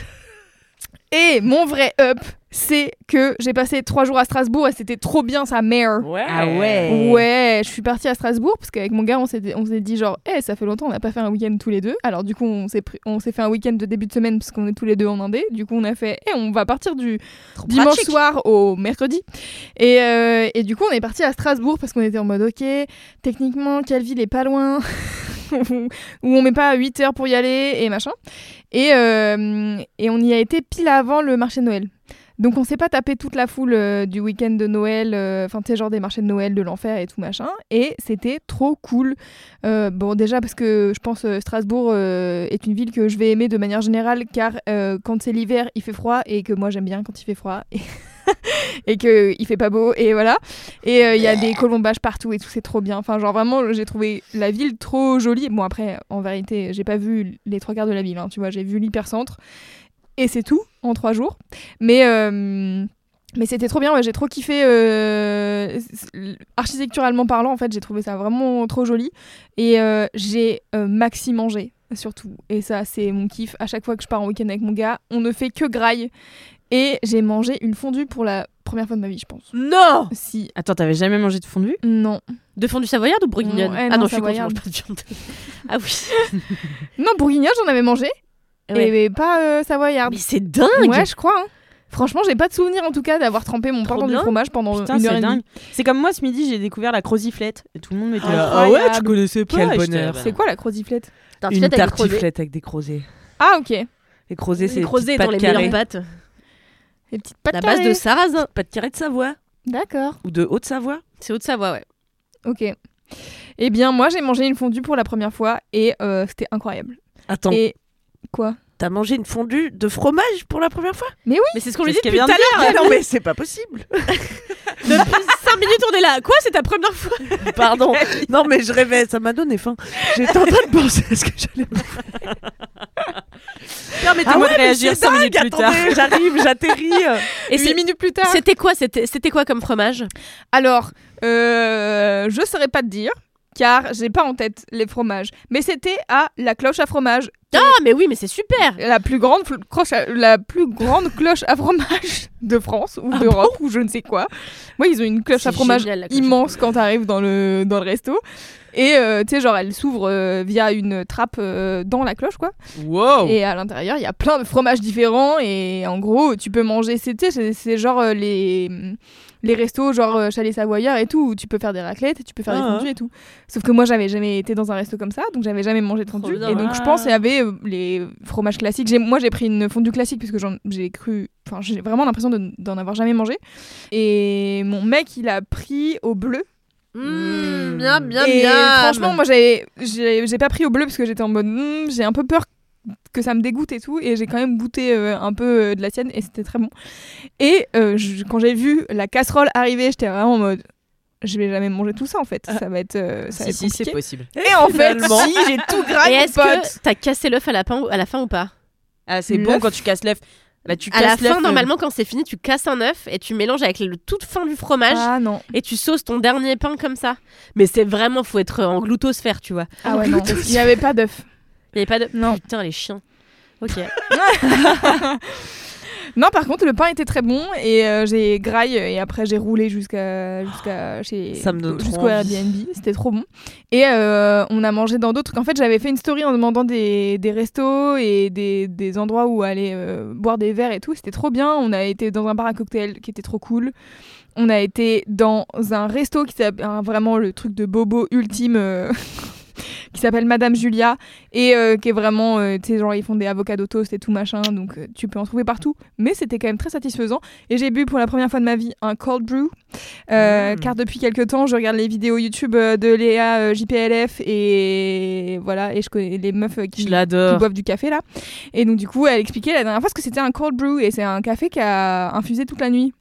Et mon vrai up, c'est que j'ai passé trois jours à Strasbourg et c'était trop bien sa mère. Ouais. Ah ouais. Ouais, je suis partie à Strasbourg parce qu'avec mon gars, on s'est on s'est dit genre, eh, ça fait longtemps, on n'a pas fait un week-end tous les deux. Alors du coup, on s'est pris- on s'est fait un week-end de début de semaine parce qu'on est tous les deux en Indé. Du coup, on a fait, eh, on va partir du dimanche pratique. soir au mercredi. Et, euh, et du coup, on est parti à Strasbourg parce qu'on était en mode, ok, techniquement, quelle ville est pas loin où on met pas 8 heures pour y aller et machin. Et, euh, et on y a été pile avant le marché de Noël. Donc on s'est pas tapé toute la foule euh, du week-end de Noël, euh, enfin tu sais genre des marchés de Noël, de l'enfer et tout machin. Et c'était trop cool. Euh, bon déjà parce que je pense Strasbourg est une ville que je vais aimer de manière générale car quand c'est l'hiver il fait froid et que moi j'aime bien quand il fait froid. Et... et que il fait pas beau et voilà et il y a des colombages partout et tout c'est trop bien enfin genre vraiment j'ai trouvé la ville trop jolie bon après en vérité j'ai pas vu les trois quarts de la ville hein, tu vois j'ai vu l'hypercentre et c'est tout en trois jours mais euh, mais c'était trop bien, ouais, j'ai trop kiffé. euh, architecturalement parlant, en fait, j'ai trouvé ça vraiment trop joli. Et euh, j'ai maxi mangé, surtout. Et ça, c'est mon kiff. À chaque fois que je pars en week-end avec mon gars, on ne fait que graille. Et j'ai mangé une fondue pour la première fois de ma vie, je pense. Non Si. Attends, t'avais jamais mangé de fondue? Non. De fondue savoyarde ou bourguignonne? Ouais, Ah non, non, je suis con, je savoyarde. mange pas de viande. ah oui. Non, bourguignonne, j'en avais mangé. Ouais. Et mais pas euh, savoyarde. Mais c'est dingue Ouais, je crois. hein. Franchement, j'ai pas de souvenir en tout cas d'avoir trempé mon pain dans du fromage pendant Putain, une heure c'est et dingue. demie. C'est comme moi ce midi, j'ai découvert la croziflette. Et tout le monde m'était là. Incroyable. Ah ouais, tu connaissais pas Quel bonheur. là, C'est quoi la croziflette Une avec des crozets. tartiflette avec des crozets. Ah, ok. Les crozets, c'est Les des crozets dans pâtes les meilleures pâtes. Les petites pâtes La base carrées. de sarrasin. Pâtes carrées de Savoie D'accord. ou de Haute-Savoie. C'est Haute-Savoie, ouais. Ok. Eh bien, moi, j'ai mangé une fondue pour la première fois et euh, c'était incroyable. Attends, Et quoi t'as mangé une fondue de fromage pour la première fois? Mais c'est ce qu'on lui dit depuis tout à de l'heure. Ah non mais c'est pas possible. Depuis 5 minutes, on est là. Quoi, c'est ta première fois? Pardon. Non mais je rêvais, ça m'a donné faim. J'étais en train de penser à ce que j'allais. Permettez-moi de mais réagir c'est 5 minutes plus tard. J'arrive, j'atterris. Et Huit c'est- minutes plus tard. c'était quoi C'était c'était quoi comme fromage? Alors, euh, je saurais pas te dire, car j'ai pas en tête les fromages. Mais c'était à la cloche à fromage. Ah, mais oui, mais c'est super La plus grande, cloche à- la plus grande cloche à fromage de France ou d'Europe ou je ne sais quoi. Moi, ils ont une cloche à fromage génial, à immense quand t'arrives dans le, dans le resto. Et euh, tu sais, genre, elle s'ouvre euh, via une trappe euh, dans la cloche, quoi. Wow. Et à l'intérieur, il y a plein de fromages différents. Et en gros, tu peux manger. C'est genre euh, les, les restos, genre euh, Chalet Savoyard et tout, où tu peux faire des raclettes et tu peux faire Ah, des fondus et tout. Sauf que moi, j'avais jamais été dans un resto comme ça, donc j'avais jamais mangé de fondue. bien. Et donc, je Ah. pense qu'il y avait euh, les fromages classiques. J'ai- Moi, j'ai pris une fondue classique puisque j'en- j'ai cru. Enfin, j'ai vraiment l'impression de- d'en avoir jamais mangé. Et mon mec, il a pris au bleu. Mmh, bien, bien, et bien. franchement, moi, j'ai j'ai pas pris au bleu parce que j'étais en mode, Hmm, j'ai un peu peur que ça me dégoûte et tout. Et j'ai quand même goûté euh, un peu euh, de la sienne et c'était très bon. Et euh, je- quand j'ai vu la casserole arriver, j'étais vraiment en mode, je vais jamais manger tout ça en fait. Ça va être, euh, ça va Si, être si, c'est possible. Et en fait, si, j'ai tout gras, Et est-ce pote. que t'as cassé l'œuf à la, fin, à la fin ou pas Ah, c'est bon quand tu casses l'œuf. Bah, tu À la fin, normalement, quand c'est fini, tu casses un œuf et tu mélanges avec le toute fin du fromage Ah non. et tu sauces ton dernier pain comme ça. Mais c'est vraiment, faut être en gloutosphère, tu vois. Ah ouais, non. Il y avait pas d'œuf. Il y avait pas de. Non. Putain, les chiens. Ok. Non, par contre, le pain était très bon et euh, j'ai graille et après j'ai roulé jusqu'à jusqu'à chez Ça me donne trop jusqu'au. Airbnb. C'était trop bon. Et euh, on a mangé dans d'autres. En fait, j'avais fait une story en demandant des, des restos et des, des endroits où aller euh, boire des verres et tout. C'était trop bien. On a été dans un bar à cocktail qui était trop cool. On a été dans un resto qui s'appelle hein, vraiment le truc de bobo ultime. qui s'appelle Madame Julia et euh, qui est vraiment, euh, tu sais, genre ils font des avocado toast et tout machin, donc euh, tu peux en trouver partout. Mais c'était quand même très satisfaisant. Et j'ai bu pour la première fois de ma vie un cold brew, euh, Mm. car depuis quelques temps je regarde les vidéos YouTube de Léa JPLF et voilà, et je connais les meufs qui, qui boivent du café là. Et donc du coup, elle expliquait la dernière fois ce que c'était un cold brew et c'est un café qui a infusé toute la nuit.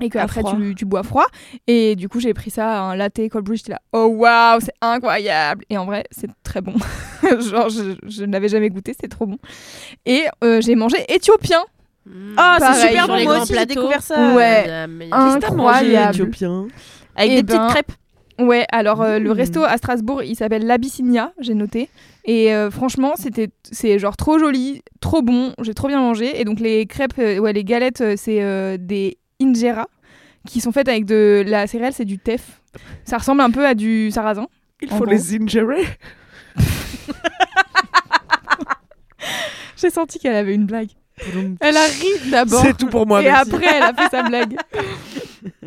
Et que À après tu, tu bois froid. Et du coup, j'ai pris ça, un latte cold brew. J'étais là, oh waouh, c'est incroyable. Et en vrai, c'est très bon. Genre, je, je n'avais jamais goûté, c'est trop bon. Et euh, j'ai mangé éthiopien. Ah, Pareil, c'est super bon. Moi aussi, j'ai découvert ça. Ouais. T'as mangé Incroyable. éthiopien Avec Eh des ben, petites crêpes. Ouais, alors euh, le Mm. resto à Strasbourg, il s'appelle l'Abyssinia, j'ai noté. Et euh, franchement, c'était c'est genre trop joli, trop bon, j'ai trop bien mangé. Et donc les crêpes, euh, ouais, les galettes, c'est euh, des injera qui sont faites avec de la céréale, c'est du teff. Ça ressemble un peu à du sarrasin. Il faut gros. les injurer. J'ai senti qu'elle avait une blague. Elle a ri d'abord. C'est tout pour moi. et merci. après, elle a fait sa blague.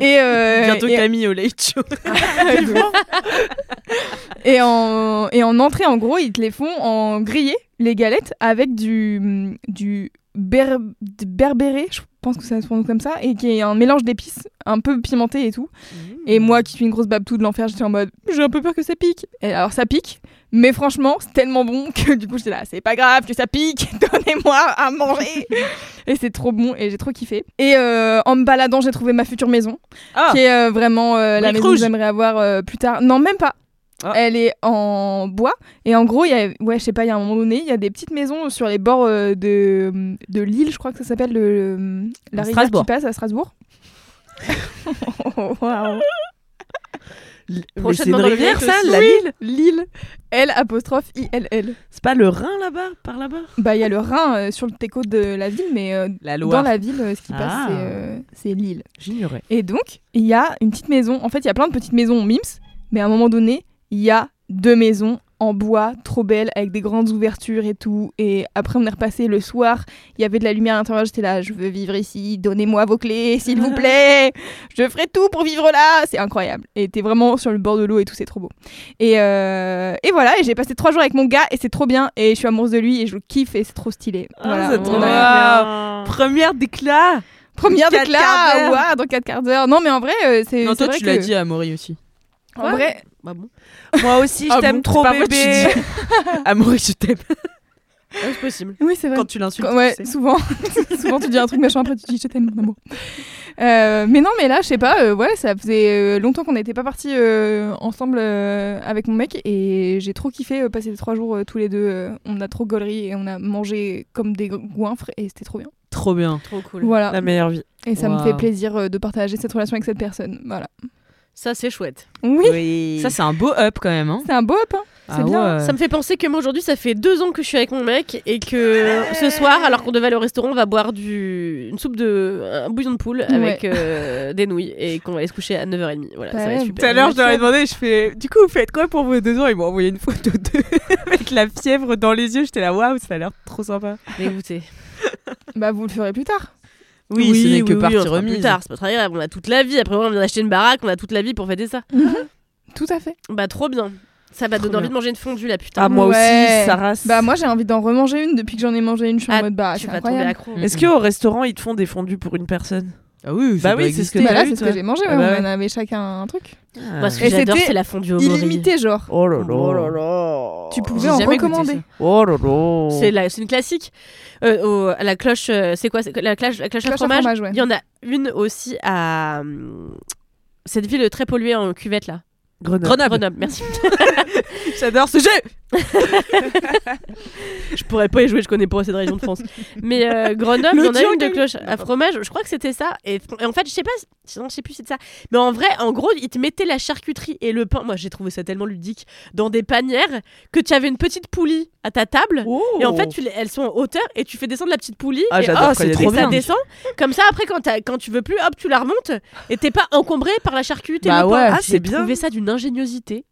Et, euh, Bientôt et- Camille au late show. Et en, et en entrée, en gros, ils te les font en grillé, les galettes, avec du, du ber, du berbéré, je pense que ça se prononce comme ça, et qui est un mélange d'épices, un peu pimenté et tout. Et moi, qui suis une grosse babtou de l'enfer, j'étais en mode, j'ai un peu peur que ça pique. Et alors, ça pique, mais franchement, c'est tellement bon que du coup, j'étais là, c'est pas grave que ça pique, donnez-moi à manger. et c'est trop bon, et j'ai trop kiffé. Et euh, en me baladant, j'ai trouvé ma future maison Ah, qui est euh, vraiment euh, la maison que j'aimerais avoir plus tard. Non, même pas. Ah. Elle est en bois et en gros, il y a, ouais, je sais pas, il y a un moment donné, il y a des petites maisons sur les bords euh, de, de l'île, je crois que ça s'appelle le, le- la rivière Strasbourg. qui passe à Strasbourg. Waouh. Prochainement une rivière, ça, la Lille L'île, L apostrophe I L L. C'est pas le Rhin là-bas, par là-bas? Bah, il y a le Rhin euh, sur le téco de la ville, mais euh, la dans la ville, euh, ce qui passe, Ah. c'est, euh, c'est l'île. J'ignorais. Et donc, il y a une petite maison. En fait, il y a plein de petites maisons en Mims, mais à un moment donné, il y a deux maisons en bois, trop belles, avec des grandes ouvertures et tout. Et après, on est repassé le soir. Il y avait de la lumière à l'intérieur. J'étais là, je veux vivre ici. Donnez-moi vos clés, s'il vous plaît. Je ferai tout pour vivre là. C'est incroyable. Et t'es vraiment sur le bord de l'eau et tout, c'est trop beau. Et, euh, et voilà. Et j'ai passé trois jours avec mon gars et c'est trop bien. Et je suis amoureuse de lui et je le kiffe et c'est trop stylé. Voilà. Ah, c'est trop bien. Première d'éclat. Première d'éclat, ouah, dans 4 quarts d'heure. Non, mais en vrai, euh, c'est. Non, toi, vrai tu l'as que- dit à Maury aussi. En vrai, Bah bon. Moi aussi, je Ah t'aime bon, trop, tu bébé. À Maury, je t'aime. Ouais, c'est possible. oui, c'est vrai. Quand tu l'insultes. ouais, tu sais. souvent. souvent, tu dis un truc méchant, après tu dis je t'aime, mon amour. Euh, mais non, mais là, je sais pas, euh, ouais, ça faisait euh, longtemps qu'on n'était pas partis euh, ensemble euh, avec mon mec et j'ai trop kiffé euh, passer les trois jours euh, tous les deux. euh, on a trop gaulerie et on a mangé comme des goinfres et c'était trop bien. Trop bien. Trop cool. Voilà. La meilleure vie. Et ça me fait plaisir euh, de partager cette relation avec cette personne. Voilà. Ça, c'est chouette. Oui, Oui. Ça, c'est un beau up quand même. Hein. c'est un beau up. hein. C'est bien. Ça me fait penser que moi aujourd'hui ça fait deux ans que je suis avec mon mec et que ce soir alors qu'on devait aller au restaurant on va boire du une soupe de un bouillon de poule avec euh, des nouilles et qu'on va aller se coucher à 9h30 voilà ça va être Tout super à l'heure, je leur ai demandé, je fais, du coup, vous faites quoi pour vos deux ans? Ils m'ont envoyé une photo de... avec la fièvre dans les yeux. J'étais là, waouh, ça a l'air trop sympa. mais écoutez Bah, vous le ferez plus tard. Oui, ce n'est que oui, partie on fera remise. plus tard c'est pas très grave on a toute la vie après on vient d'acheter une baraque on a toute la vie pour fêter ça Tout à fait. bah trop bien ça va donner envie de manger une fondue là putain Ah, moi Ouais. aussi, Sarah. Bah, moi, j'ai envie d'en remanger une depuis que j'en ai mangé une. Je suis Ah, en mode, bah, tu vas tomber accro Est-ce qu'au restaurant, ils te font des fondus pour une personne? Ah oui, Bah oui, c'est ce que Bah c'est ce que j'ai mangé, ouais, Ah bah on ouais. avait chacun un truc. moi ce que Et j'adore c'est la fondue au Illimité, genre. Oh là là. Oh là là. Tu pouvais en recommander. Oh là là. C'est la- une classique. Euh, au- à la cloche, euh, c'est quoi La cloche, la cloche, à Cloche à fromage. fromage, ouais. Il y en a une aussi à hum, cette ville très polluée en cuvette là. Grenoble. Grenoble, merci. J'adore ce jeu je pourrais pas y jouer, je connais pas assez de régions de France. Mais euh, Grenoble, il y en a une de cloche à fromage. Je crois que c'était ça. Et, et en fait, je sais pas, non, je sais plus si c'est ça. Mais en vrai, en gros, ils te mettaient la charcuterie et le pain. Moi, j'ai trouvé ça tellement ludique dans des panières que tu avais une petite poulie à ta table. Oh. Et en fait, tu elles sont en hauteur et tu fais descendre la petite poulie. Ah, et hop, des ça descend. Comme ça, après, quand, tu veux plus, hop, tu la remontes et t'es pas encombré par la charcuterie. Bah et le pain. ouais, ah, J'ai c'est bien. trouvé ça d'une ingéniosité.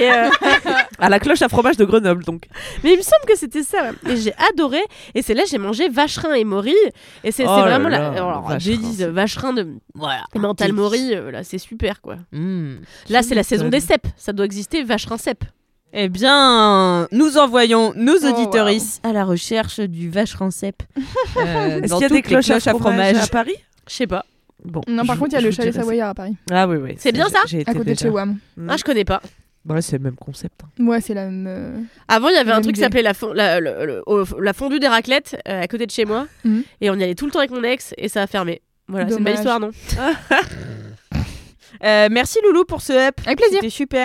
Et, euh, À la cloche à fromage de Grenoble, donc. mais il me semble que c'était ça. ouais. Et j'ai adoré. Et c'est là j'ai mangé vacherin et mori. Et c'est Oh vraiment là, la. Alors, vacherin, vacherin de. Voilà. Mental mori, euh, là, c'est super quoi. Hmm. Là, c'est la saison des cèpes. Ça doit exister, vacherin cèpe. Eh bien, nous envoyons nos Oh, auditeuristes à la recherche du vacherin cèpe. Euh, Est-ce qu'il y a des les cloches, à fromage à Paris? Je sais pas. Bon. Non, par je- contre, il y a le chalet savoyard à Paris, Ah oui, oui. C'est bien ça J'ai été à côté de chez WAM. Ah, je connais pas. Ouais, c'est le même concept. hein. Ouais, c'est la même. euh, Avant, il y avait un truc qui s'appelait la, fon- la, le- le- au- la fondue des raclettes euh, à côté de chez moi. Mhm. Et on y allait tout le temps avec mon ex et ça a fermé. Voilà, c'est une belle histoire, non Euh, merci Loulou pour ce up. Avec plaisir. C'était super.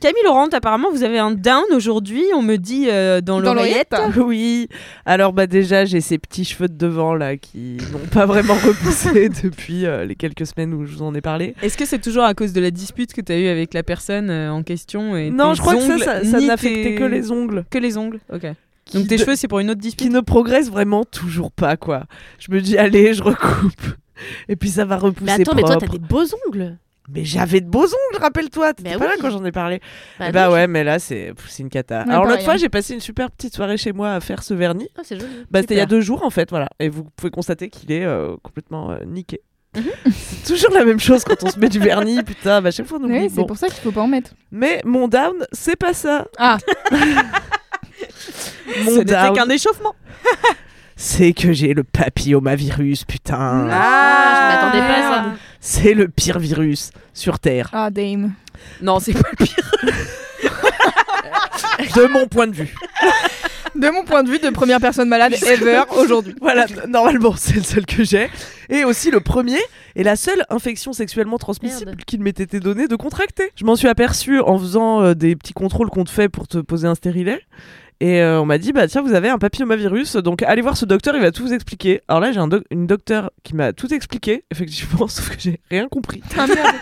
Camille Laurent, apparemment, vous avez un down aujourd'hui. On me dit euh, dans, Dans l'oreillette. Oui. Alors bah déjà j'ai ces petits cheveux de devant là qui n'ont pas vraiment repoussé depuis euh, les quelques semaines où je vous en ai parlé. Est-ce que c'est toujours à cause de la dispute que tu as eue avec la personne euh, en question et Non, je crois que ça, ça, n'affectait tes- que les ongles. Que les ongles, ok. Qui Donc tes de- cheveux, c'est pour une autre qui dispute ne progressent vraiment toujours pas quoi. Je me dis allez je recoupe et puis ça va repousser Mais attends, mais toi, t'as des beaux ongles. Mais j'avais de beaux ongles, rappelle-toi. T'étais Bah pas là quand j'en ai parlé. Bah, bah non, ouais, mais là c'est une cata. Alors l'autre fois j'ai passé une super petite soirée chez moi à faire ce vernis. Ah, c'est joli. Bah, c'était il y a deux jours en fait, voilà. Et vous pouvez constater qu'il est euh, complètement euh, niqué. Mhm. c'est toujours la même chose quand on se met du vernis, putain. Bah, à chaque fois on oublie. Oui, c'est Bon. pour ça qu'il faut pas en mettre. Mais mon down, c'est pas ça. Ah, Mon down, qu'un échauffement. C'est que j'ai le papillomavirus, putain. Ah, je m'attendais pas à ça. C'est le pire virus sur Terre, ah, Dame. Non, c'est pas le pire? de mon point de vue. De mon point de vue, de première personne malade ever aujourd'hui. Voilà, normalement c'est le seul que j'ai. Et aussi le premier et la seule infection sexuellement transmissible Merde. qu'il m'ait été donné de contracter. Je m'en suis aperçue en faisant euh, des petits contrôles qu'on te fait pour te poser un stérilet. Et euh, on m'a dit, bah tiens, vous avez un papillomavirus, donc allez voir ce docteur, il va tout vous expliquer. Alors là, j'ai un une docteur qui m'a tout expliqué, effectivement, sauf que j'ai rien compris. Ah, merde.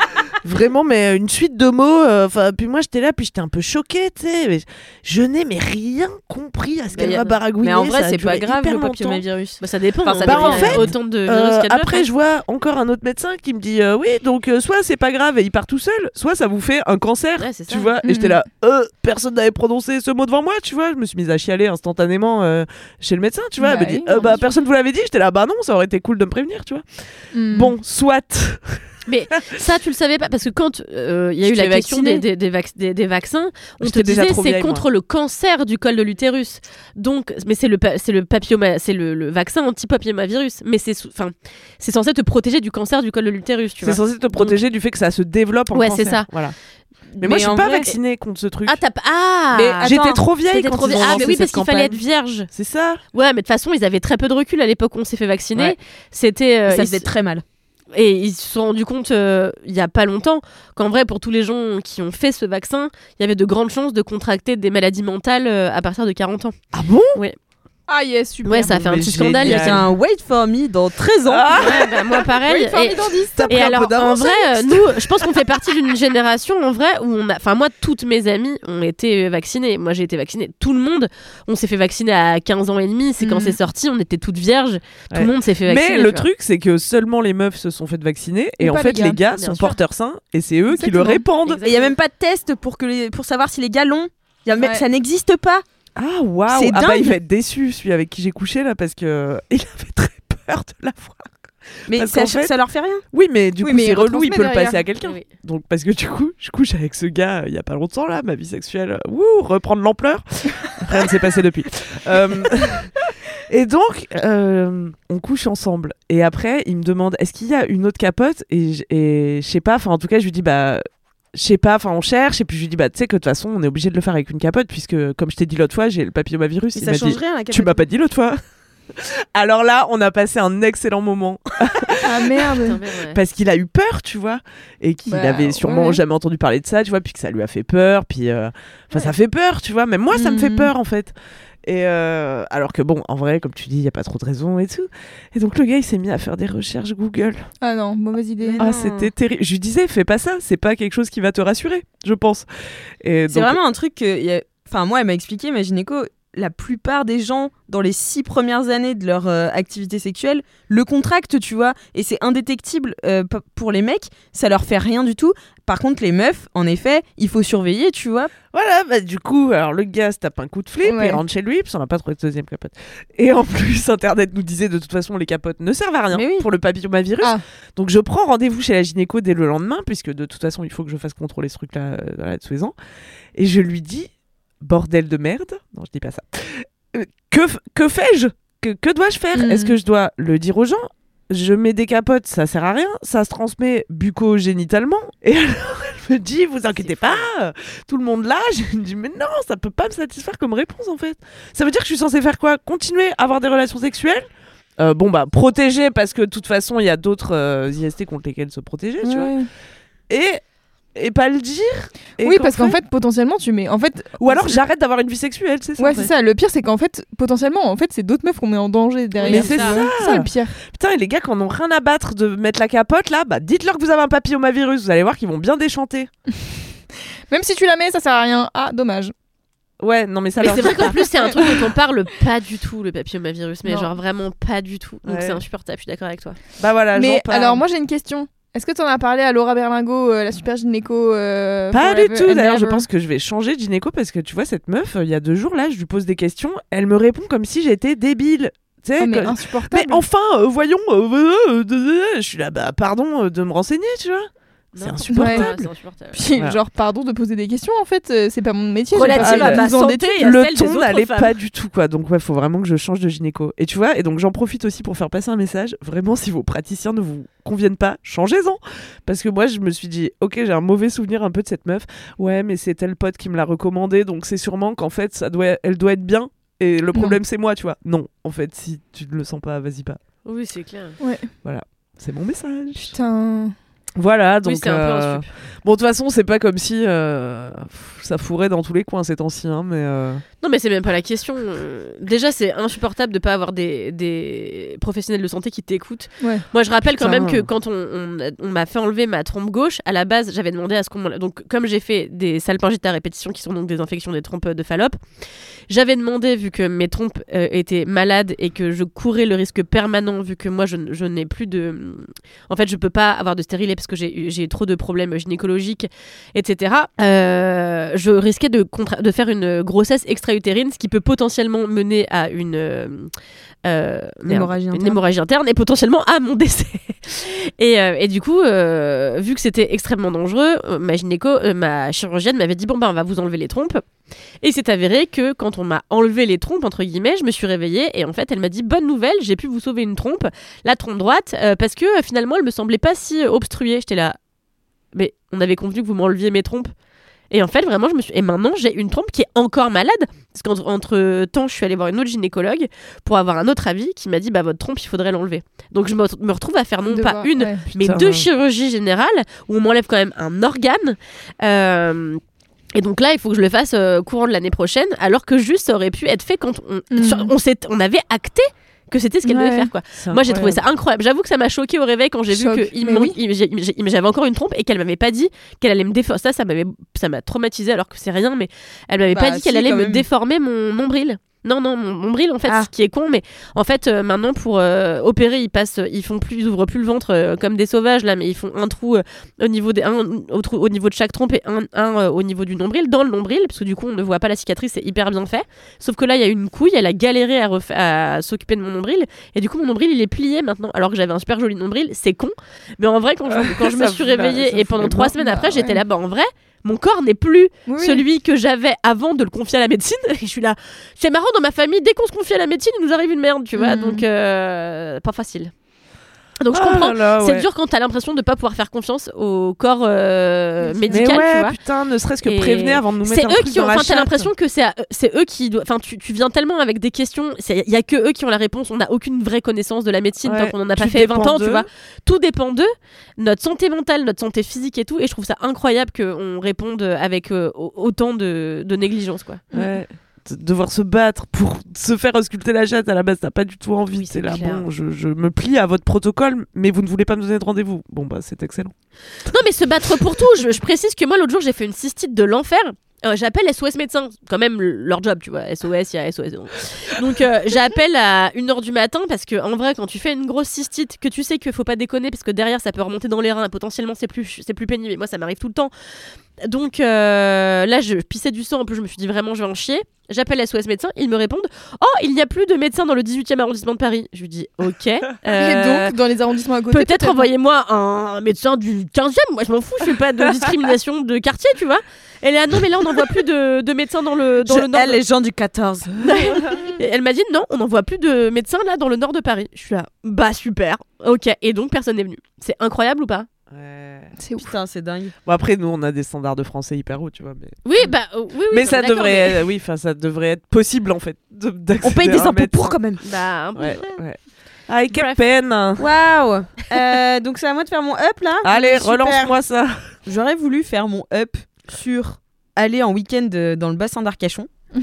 Vraiment, mais une suite de mots. euh, Enfin, puis moi, j'étais là, puis j'étais un peu choquée, tu sais. Je n'ai mais rien compris à ce Mais qu'elle y a- m'a baragouiné. Mais en vrai, c'est pas grave le papillomavirus. Bah, ça dépend. Enfin, ça. Bah, en y a fait, autant de virus Euh, après, je vois encore un autre médecin qui me dit euh, oui, donc euh, soit c'est pas grave et il part tout seul, soit ça vous fait un cancer. Ouais, Tu vois, et Mhm. j'étais là, euh, personne n'avait prononcé ce mot devant moi, tu vois. Je me suis mise à chialer instantanément euh, chez le médecin, tu vois. Elle Bah me dit, oui, euh, bah personne vous l'avait dit. J'étais là, bah non, ça aurait été cool de me prévenir, tu vois. Hmm. Bon, soit. Mais ça, tu le savais pas parce que quand euh, il y a eu la question des, des, des, vac- des- des vaccins, on te J'étais déjà disait c'est moi. contre le cancer du col de l'utérus. Donc, mais c'est le c'est le papilloma, c'est le, le vaccin anti-papillomavirus. Mais c'est sous- enfin c'est censé te protéger du cancer du col de l'utérus. Tu C'est censé te protéger du fait que ça se développe en Ouais, cancer. c'est ça. Voilà. Mais, moi, je suis pas vrai- vaccinée contre ce truc. Ah t'as ah. J'étais trop vieille quand trop ils ont Ah mais oui parce qu'il fallait être vierge. C'est ça. Ouais, mais de toute façon, ils avaient très peu de recul à l'époque où on s'est fait vacciner. Ouais. C'était euh, ça ils- faisait très mal. Et ils se sont rendus compte euh, il y a pas longtemps qu'en vrai, pour tous les gens qui ont fait ce vaccin, il y avait de grandes chances de contracter des maladies mentales euh, à partir de 40 ans. Ah bon? Ah yes, super. Ouais, ça a fait un petit scandale. Il y a un wait for me dans 13 ans. Ah Ouais, bah, moi pareil. Oui, formidable, et, dans 10. et alors, en vrai, euh, nous, je pense qu'on fait partie d'une génération, en vrai, où on a. Enfin, moi, toutes mes amies ont été vaccinées. Moi, j'ai été vaccinée. Tout le monde, on s'est fait vacciner à 15 ans et demi. C'est quand Mhm. c'est sorti, on était toutes vierges. Tout Ouais. le monde s'est fait vacciner. Mais le truc, c'est que seulement les meufs se sont fait vacciner et Et en fait, les gars, les gars bien sont sûr. porteurs sains et c'est eux qui le Exactement. répandent. Et il y a même pas de test pour que les... pour savoir si les gars l'ont. Y a Ouais. Ça n'existe pas. Ah waouh C'est Ah bah il va être déçu celui avec qui j'ai couché là parce que il avait très peur de l'avoir. Mais Parce ça, fait- ça leur fait rien. Oui mais du Oui, coup mais c'est il relou, il peut le passer à quelqu'un. Oui. Donc parce que du coup je couche avec ce gars euh, il y a pas longtemps là, ma vie sexuelle, euh, wouh, reprendre l'ampleur. Rien ne s'est passé depuis. Euh, Et donc, euh, on couche ensemble. Et après, il me demande est-ce qu'il y a une autre capote? Et je sais pas, enfin, en tout cas, je lui dis bah. Je sais pas, enfin on cherche et puis je lui dis bah tu sais que de toute façon on est obligé de le faire avec une capote puisque comme je t'ai dit l'autre fois j'ai le papillomavirus. Il ça change dit rien la tu m'as pas dit l'autre fois. Alors là on a passé un excellent moment Ah merde. Putain, merde, ouais. parce qu'il a eu peur, tu vois, et qu'il Bah, avait sûrement ouais. jamais entendu parler de ça, tu vois, puis que ça lui a fait peur, puis euh, enfin ça fait peur, tu vois, même moi ça me fait Mhm. peur en fait. Et euh, alors que bon, en vrai, comme tu dis, il y a pas trop de raison et tout. Et donc le gars, il s'est mis à faire des recherches Google. Ah non, mauvaise idée. Ah, c'était terrible. Je lui disais, fais pas ça, c'est pas quelque chose qui va te rassurer, je pense. Et C'est donc- vraiment un truc que. y a- Enfin, moi, elle m'a expliqué, ma gynéco, la plupart des gens, dans les six premières années de leur euh, activité sexuelle, le contractent, tu vois. Et c'est indétectible euh, pour les mecs, ça leur fait rien du tout. Par contre, les meufs, en effet, il faut surveiller, tu vois. Voilà, bah, du coup, alors le gars se tape un coup de flip, Ouais. il rentre chez lui, puis on n'a pas trouvé de deuxième capote. Et en plus, Internet nous disait de toute façon, les capotes ne servent à rien oui. pour le papillomavirus. Ah. Donc je prends rendez-vous chez la gynéco dès le lendemain, puisque de toute façon, il faut que je fasse contrôler ce truc-là euh, voilà, tous les ans. Et je lui dis, bordel de merde, non, je dis pas ça. Euh, que que fais-je? Que, que dois-je faire? Est-ce que je dois le dire aux gens? Je mets des capotes, ça sert à rien, ça se transmet bucco-génitalement. Et alors elle me dit, vous inquiétez pas, tout le monde là. Je me dis, mais non, ça peut pas me satisfaire comme réponse en fait. Ça veut dire que je suis censée faire quoi? Continuer à avoir des relations sexuelles? Euh, Bon bah protéger parce que de toute façon il y a d'autres euh, IST contre lesquels se protéger, tu vois. Et et pas le dire. Oui, parce qu'en fait, potentiellement, tu mets. En fait, ou alors j'arrête d'avoir une vie sexuelle, c'est ça. Ouais, c'est ça. Le pire, c'est qu'en fait, potentiellement, en fait, c'est d'autres meufs qu'on met en danger derrière. Mais c'est ça. C'est ça le pire. Putain, et les gars, qui en ont rien à battre de mettre la capote là, bah dites-leur que vous avez un papillomavirus, vous allez voir qu'ils vont bien déchanter. Même si tu la mets, ça sert à rien. Ah, dommage. Ouais, non mais ça Mais c'est vrai qu'en plus, c'est un truc dont on parle pas du tout, le papillomavirus, mais Non. genre vraiment pas du tout. Donc Ouais. c'est insupportable, je suis d'accord avec toi. Bah voilà, Mais alors, moi, j'ai une question. Est-ce que tu en as parlé à Laura Berlingo, euh, la super gynéco euh, Pas du tout. D'ailleurs, je Ever pense que je vais changer de gynéco parce que tu vois, cette meuf, euh, il y a deux jours, là, je lui pose des questions. Elle me répond comme si j'étais débile. Tu sais, mais que- insupportable. mais enfin, euh, voyons. je suis là, bah, pardon de me renseigner, tu vois. C'est insupportable. ouais, c'est insupportable. Puis, Voilà. genre, pardon de poser des questions, en fait, euh, c'est pas mon métier. Relative à ma 12 ans santé et à le ton n'allait pas du tout quoi. Donc ouais faut vraiment que je change de gynéco. Et tu vois et donc j'en profite aussi pour faire passer un message. Vraiment si vos praticiens ne vous conviennent pas changez-en. Parce que moi je me suis dit ok j'ai un mauvais souvenir un peu de cette meuf. Ouais mais c'est tel pote qui me l'a recommandé donc c'est sûrement qu'en fait ça doit elle doit être bien. Et le problème c'est moi tu vois. Non en fait si tu ne le sens pas vas-y pas. Oui, c'est clair. c'est mon message. Putain. Voilà donc oui, c'est un peu euh, bon de toute façon c'est pas comme si euh, ça fourrait dans tous les coins ces temps-ci hein, mais euh, Non, mais c'est même pas la question. Déjà, c'est insupportable de pas avoir des, des professionnels de santé qui t'écoutent. Ouais. Moi, je rappelle quand même que quand on, on, m'a fait enlever ma trompe gauche, à la base, j'avais demandé à ce qu'on. Donc, comme j'ai fait des salpingites à répétition, qui sont donc des infections des trompes de Fallope, j'avais demandé, vu que mes trompes euh, étaient malades et que je courais le risque permanent, vu que moi, je, je n'ai plus de. En fait, je peux pas avoir de stérilet parce que j'ai trop de problèmes gynécologiques, etc. euh, je risquais de, faire une grossesse extra-utérine, ce qui peut potentiellement mener à une, euh, euh, merde, Hémorragie une interne. hémorragie interne et potentiellement à mon décès. et, euh, et du coup, vu que c'était extrêmement dangereux, ma gynéco, ma chirurgienne m'avait dit bon bah on va vous enlever les trompes. Et il s'est avéré que quand on m'a enlevé les trompes, entre guillemets, je me suis réveillée et en fait elle m'a dit bonne nouvelle, j'ai pu vous sauver une trompe, la trompe droite, euh, parce que euh, finalement elle me semblait pas si euh, obstruée. J'étais là, mais on avait convenu que vous m'enleviez mes trompes. Et en fait, vraiment, je me suis. Et maintenant, j'ai une trompe qui est encore malade. Parce qu'entre temps, je suis allée voir une autre gynécologue pour avoir un autre avis qui m'a dit bah, votre trompe, il faudrait l'enlever. Donc, je me, me retrouve à faire non pas une, ouais. mais Putain. deux chirurgies générales où on m'enlève quand même un organe. Euh, et donc là, il faut que je le fasse euh, courant de l'année prochaine, alors que juste ça aurait pu être fait quand on, sur- on, s'est- on avait acté que c'était ce qu'elle devait faire. Quoi. Moi, j'ai trouvé ça incroyable. J'avoue que ça m'a choqué au réveil quand j'ai vu que oui. j'avais encore une trompe et qu'elle m'avait pas dit qu'elle allait me déformer. Ça, ça m'avait, ça m'a traumatisé alors que c'est rien, mais elle m'avait Bah, pas dit qu'elle allait me même. déformer mon nombril. Non, non, mon nombril, en fait, Ah. ce qui est con, mais en fait, euh, maintenant, pour euh, opérer, ils passent, ils font plus, ils ouvrent plus le ventre euh, comme des sauvages, là, mais ils font un trou au, niveau des, un, au, trou- au niveau de chaque trompe et un, un, au niveau du nombril, dans le nombril, parce que du coup, on ne voit pas la cicatrice, c'est hyper bien fait. Sauf que là, il y a une couille, elle a galéré à, à s'occuper de mon nombril, et du coup, mon nombril, il est plié maintenant, alors que j'avais un super joli nombril, c'est con. Mais en vrai, quand je, quand je me suis réveillée et pendant trois semaines après, j'étais là, bah en vrai, mon corps n'est plus Oui, celui que j'avais avant de le confier à la médecine. Et je suis là. C'est marrant dans ma famille, dès qu'on se confie à la médecine, il nous arrive une merde, tu vois. Mhm. Donc, euh, pas facile. Donc je Ah comprends. C'est ouais. dur quand t'as l'impression de pas pouvoir faire confiance au corps euh, Mais Mais médical, ouais, tu vois. putain, ne serait-ce que Et prévenir avant de nous mettre un truc qui ont. dans la Enfin, t'as l'impression que c'est eux qui doivent. Enfin, tu, tu viens tellement avec des questions. Il y a que eux qui ont la réponse. On n'a aucune vraie connaissance de la médecine Ouais, tant qu'on en a pas fait 20 dépend ans, tu vois. Tout dépend d'eux. Notre santé mentale, notre santé physique et tout. Et je trouve ça incroyable qu'on réponde avec euh, au- autant de, de négligence, quoi. Ouais. De- Devoir se battre pour se faire ausculter la chatte à la base, t'as pas du tout envie. Oui, c'est là, clair. bon, je, je me plie à votre protocole, mais vous ne voulez pas me donner de rendez-vous. Bon, bah, c'est excellent. Non, mais se battre pour tout. Je, je précise que moi, l'autre jour, j'ai fait une cystite de l'enfer. Euh, j'appelle SOS médecin, quand même le- leur job, tu vois. SOS, il y a SOS. donc. Euh, j'appelle à 1h du matin parce que en vrai, quand tu fais une grosse cystite, que tu sais qu'il faut pas déconner parce que derrière ça peut remonter dans les reins, potentiellement c'est plus, c'est plus pénible. Et moi, ça m'arrive tout le temps. Donc euh, là, je pissais du sang. En plus, je me suis dit vraiment, je vais en chier. J'appelle SOS médecin. Ils me répondent Oh, il n'y a plus de médecin dans le 18e arrondissement de Paris. Je lui dis Ok. Et euh, donc, dans les arrondissements à côté. Peut-être envoyez-moi un médecin du 15e, moi je m'en fous, je fais pas de discrimination de quartier, tu vois. Elle est là, non mais là on n'envoie plus de, de médecins dans le, dans Je le nord. les gens du 14. Et elle m'a dit non, on n'envoie plus de médecins là dans le nord de Paris. Je suis là, bah super, ok. Et donc personne n'est venu. C'est incroyable ou pas? C'est ouf. Putain, c'est dingue. Bon, après, nous, on a des standards de français hyper hauts, tu vois. Mais, Oui, bah euh, oui, oui. mais ça devrait, mais- être- oui, enfin, ça devrait être possible, en fait. de- On paye des impôts pour quand même. Bah, un peu. Ouais, ouais. Aïe, quelle peine Waouh Euh, Donc c'est à moi de faire mon up là Allez, relance-moi ça J'aurais voulu faire mon up sur aller en week-end euh, dans le bassin d'Arcachon.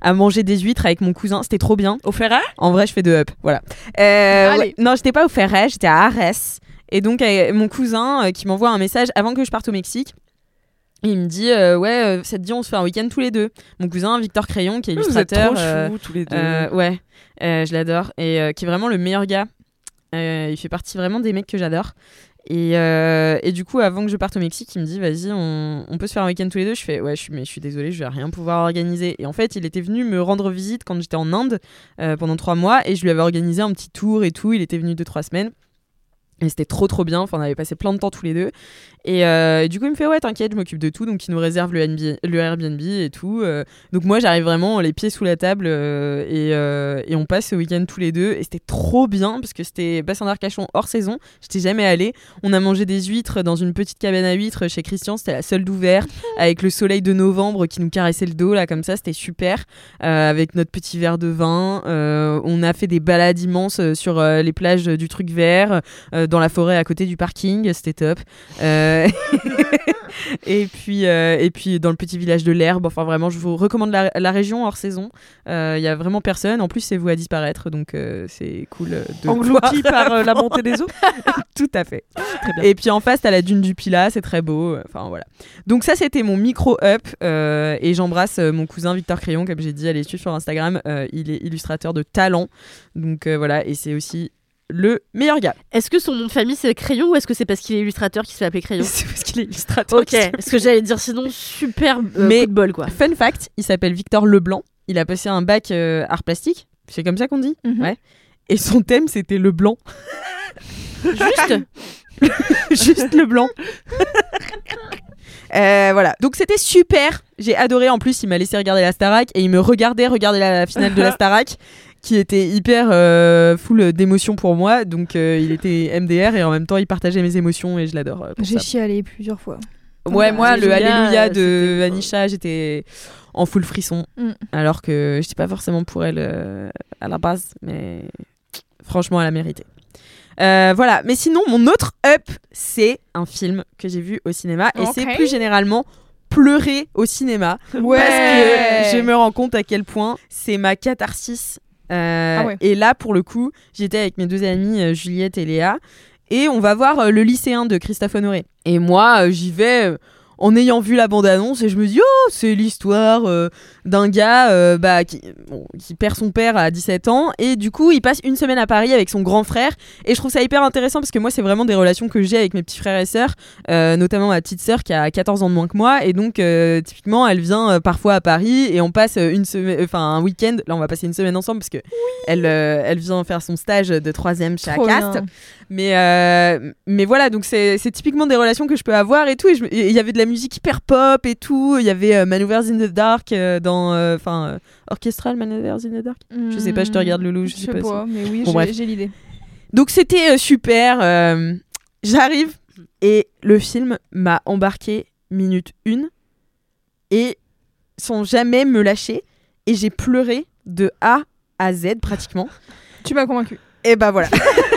à manger des huîtres avec mon cousin, c'était trop bien. Au ferret En vrai, je fais deux up, voilà. Euh, Allez. ouais. Non, j'étais pas au Ferret, j'étais à Arès. Et donc, mon cousin euh, qui m'envoie un message avant que je parte au Mexique. Il me dit euh, ouais ça te dit on se fait un week-end tous les deux mon cousin Victor Crayon qui est Vous êtes illustrateur trop euh, chou, tous les deux. euh, ouais, je l'adore. Et qui est vraiment le meilleur gars. Il fait partie vraiment des mecs que j'adore. Et, et du coup, avant que je parte au Mexique, il me dit Vas-y, on, on peut se faire un week-end tous les deux. Je fais Ouais, je suis, mais je suis désolée, je vais rien pouvoir organiser. Et en fait, il était venu me rendre visite quand j'étais en Inde pendant trois mois. Et je lui avais organisé un petit tour et tout. Il était venu deux, trois semaines. Et c'était trop trop bien, on avait passé plein de temps tous les deux. Et euh, du coup il me fait ouais t'inquiète je m'occupe de tout, donc il nous réserve le, NB le Airbnb et tout. euh. donc moi j'arrive vraiment les pieds sous la table euh, et, et on passe ce week-end tous les deux. Et c'était trop bien parce que c'était bassin d'Arcachon hors saison, j'étais jamais allée. On a mangé des huîtres dans une petite cabane à huîtres chez Christian, c'était la seule d'ouverte, avec le soleil de novembre qui nous caressait le dos là comme ça, c'était super. Avec notre petit verre de vin, on a fait des balades immenses sur les plages du truc vert dans la forêt à côté du parking, c'était top. Euh, et puis euh, et puis dans le petit village de l'herbe, enfin vraiment je vous recommande la, la région hors saison. Il y a vraiment personne. En plus c'est vous à disparaître, donc euh, c'est cool euh, de Englouti par euh, la montée des eaux Tout à fait. Et puis en face, t'as la dune du Pilat, c'est très beau. euh, Enfin voilà. Donc ça, c'était mon micro up. euh, et j'embrasse euh, mon cousin Victor Crayon, comme j'ai dit, allez le suivre sur Instagram. euh, il est illustrateur de talent. Donc euh, voilà, et c'est aussi le meilleur gars. Est-ce que son nom de famille c'est Crayon ou est-ce que c'est parce qu'il est illustrateur qu'il se fait appeler Crayon C'est parce qu'il est illustrateur. Ok, est-ce que j'allais dire sinon super euh, Mais- coup de bol quoi. Fun fact, il s'appelle Victor Leblanc. Il a passé un bac euh, art plastique. C'est comme ça qu'on dit Mhm. Ouais. Et son thème, c'était le blanc. Juste Juste le blanc. Euh, voilà, donc c'était super. J'ai adoré. En plus, il m'a laissé regarder la Starac et il me regardait regarder la finale de la Starac, qui était hyper euh, full d'émotions pour moi. Donc euh, il était MDR et en même temps il partageait mes émotions et je l'adore. euh, J'ai chialé plusieurs fois. Ouais, Bah, moi, le Alléluia, Alléluia de Anisha, j'étais en full frisson. Mm. Alors que je dis pas forcément pour elle euh, à la base, mais franchement, elle a mérité. Euh, voilà, mais sinon, mon autre up, c'est un film que j'ai vu au cinéma et c'est plus généralement pleurer au cinéma Ouais. parce que je me rends compte à quel point c'est ma catharsis. Euh, Ah ouais. Et là, pour le coup, j'étais avec mes deux amies euh, Juliette et Léa et on va voir euh, le lycéen de Christophe Honoré. Et moi, j'y vais en ayant vu la bande-annonce et je me dis oh c'est l'histoire euh, d'un gars euh, bah, qui, bon, qui perd son père à 17 ans et du coup il passe une semaine à Paris avec son grand frère et je trouve ça hyper intéressant parce que moi c'est vraiment des relations que j'ai avec mes petits frères et sœurs euh, notamment ma petite sœur qui a 14 ans de moins que moi et donc typiquement elle vient parfois à Paris et on passe une semaine enfin un week-end là on va passer une semaine ensemble parce que elle, elle vient faire son stage de troisième chez Acast. Mais, euh, mais voilà, donc c'est typiquement des relations que je peux avoir et tout. Et il y avait de la musique hyper pop et tout. Il y avait euh, Maneuvers in the Dark euh, dans. euh, Enfin, Orchestral Maneuvers in the Dark. Je sais pas, je te regarde, Loulou, je Je sais pas mais oui, Bon, j'ai- l'idée. Donc c'était super. J'arrive et le film m'a embarqué minute une et sans jamais me lâcher. Et j'ai pleuré de A à Z pratiquement. Tu m'as convaincu. Et bah voilà.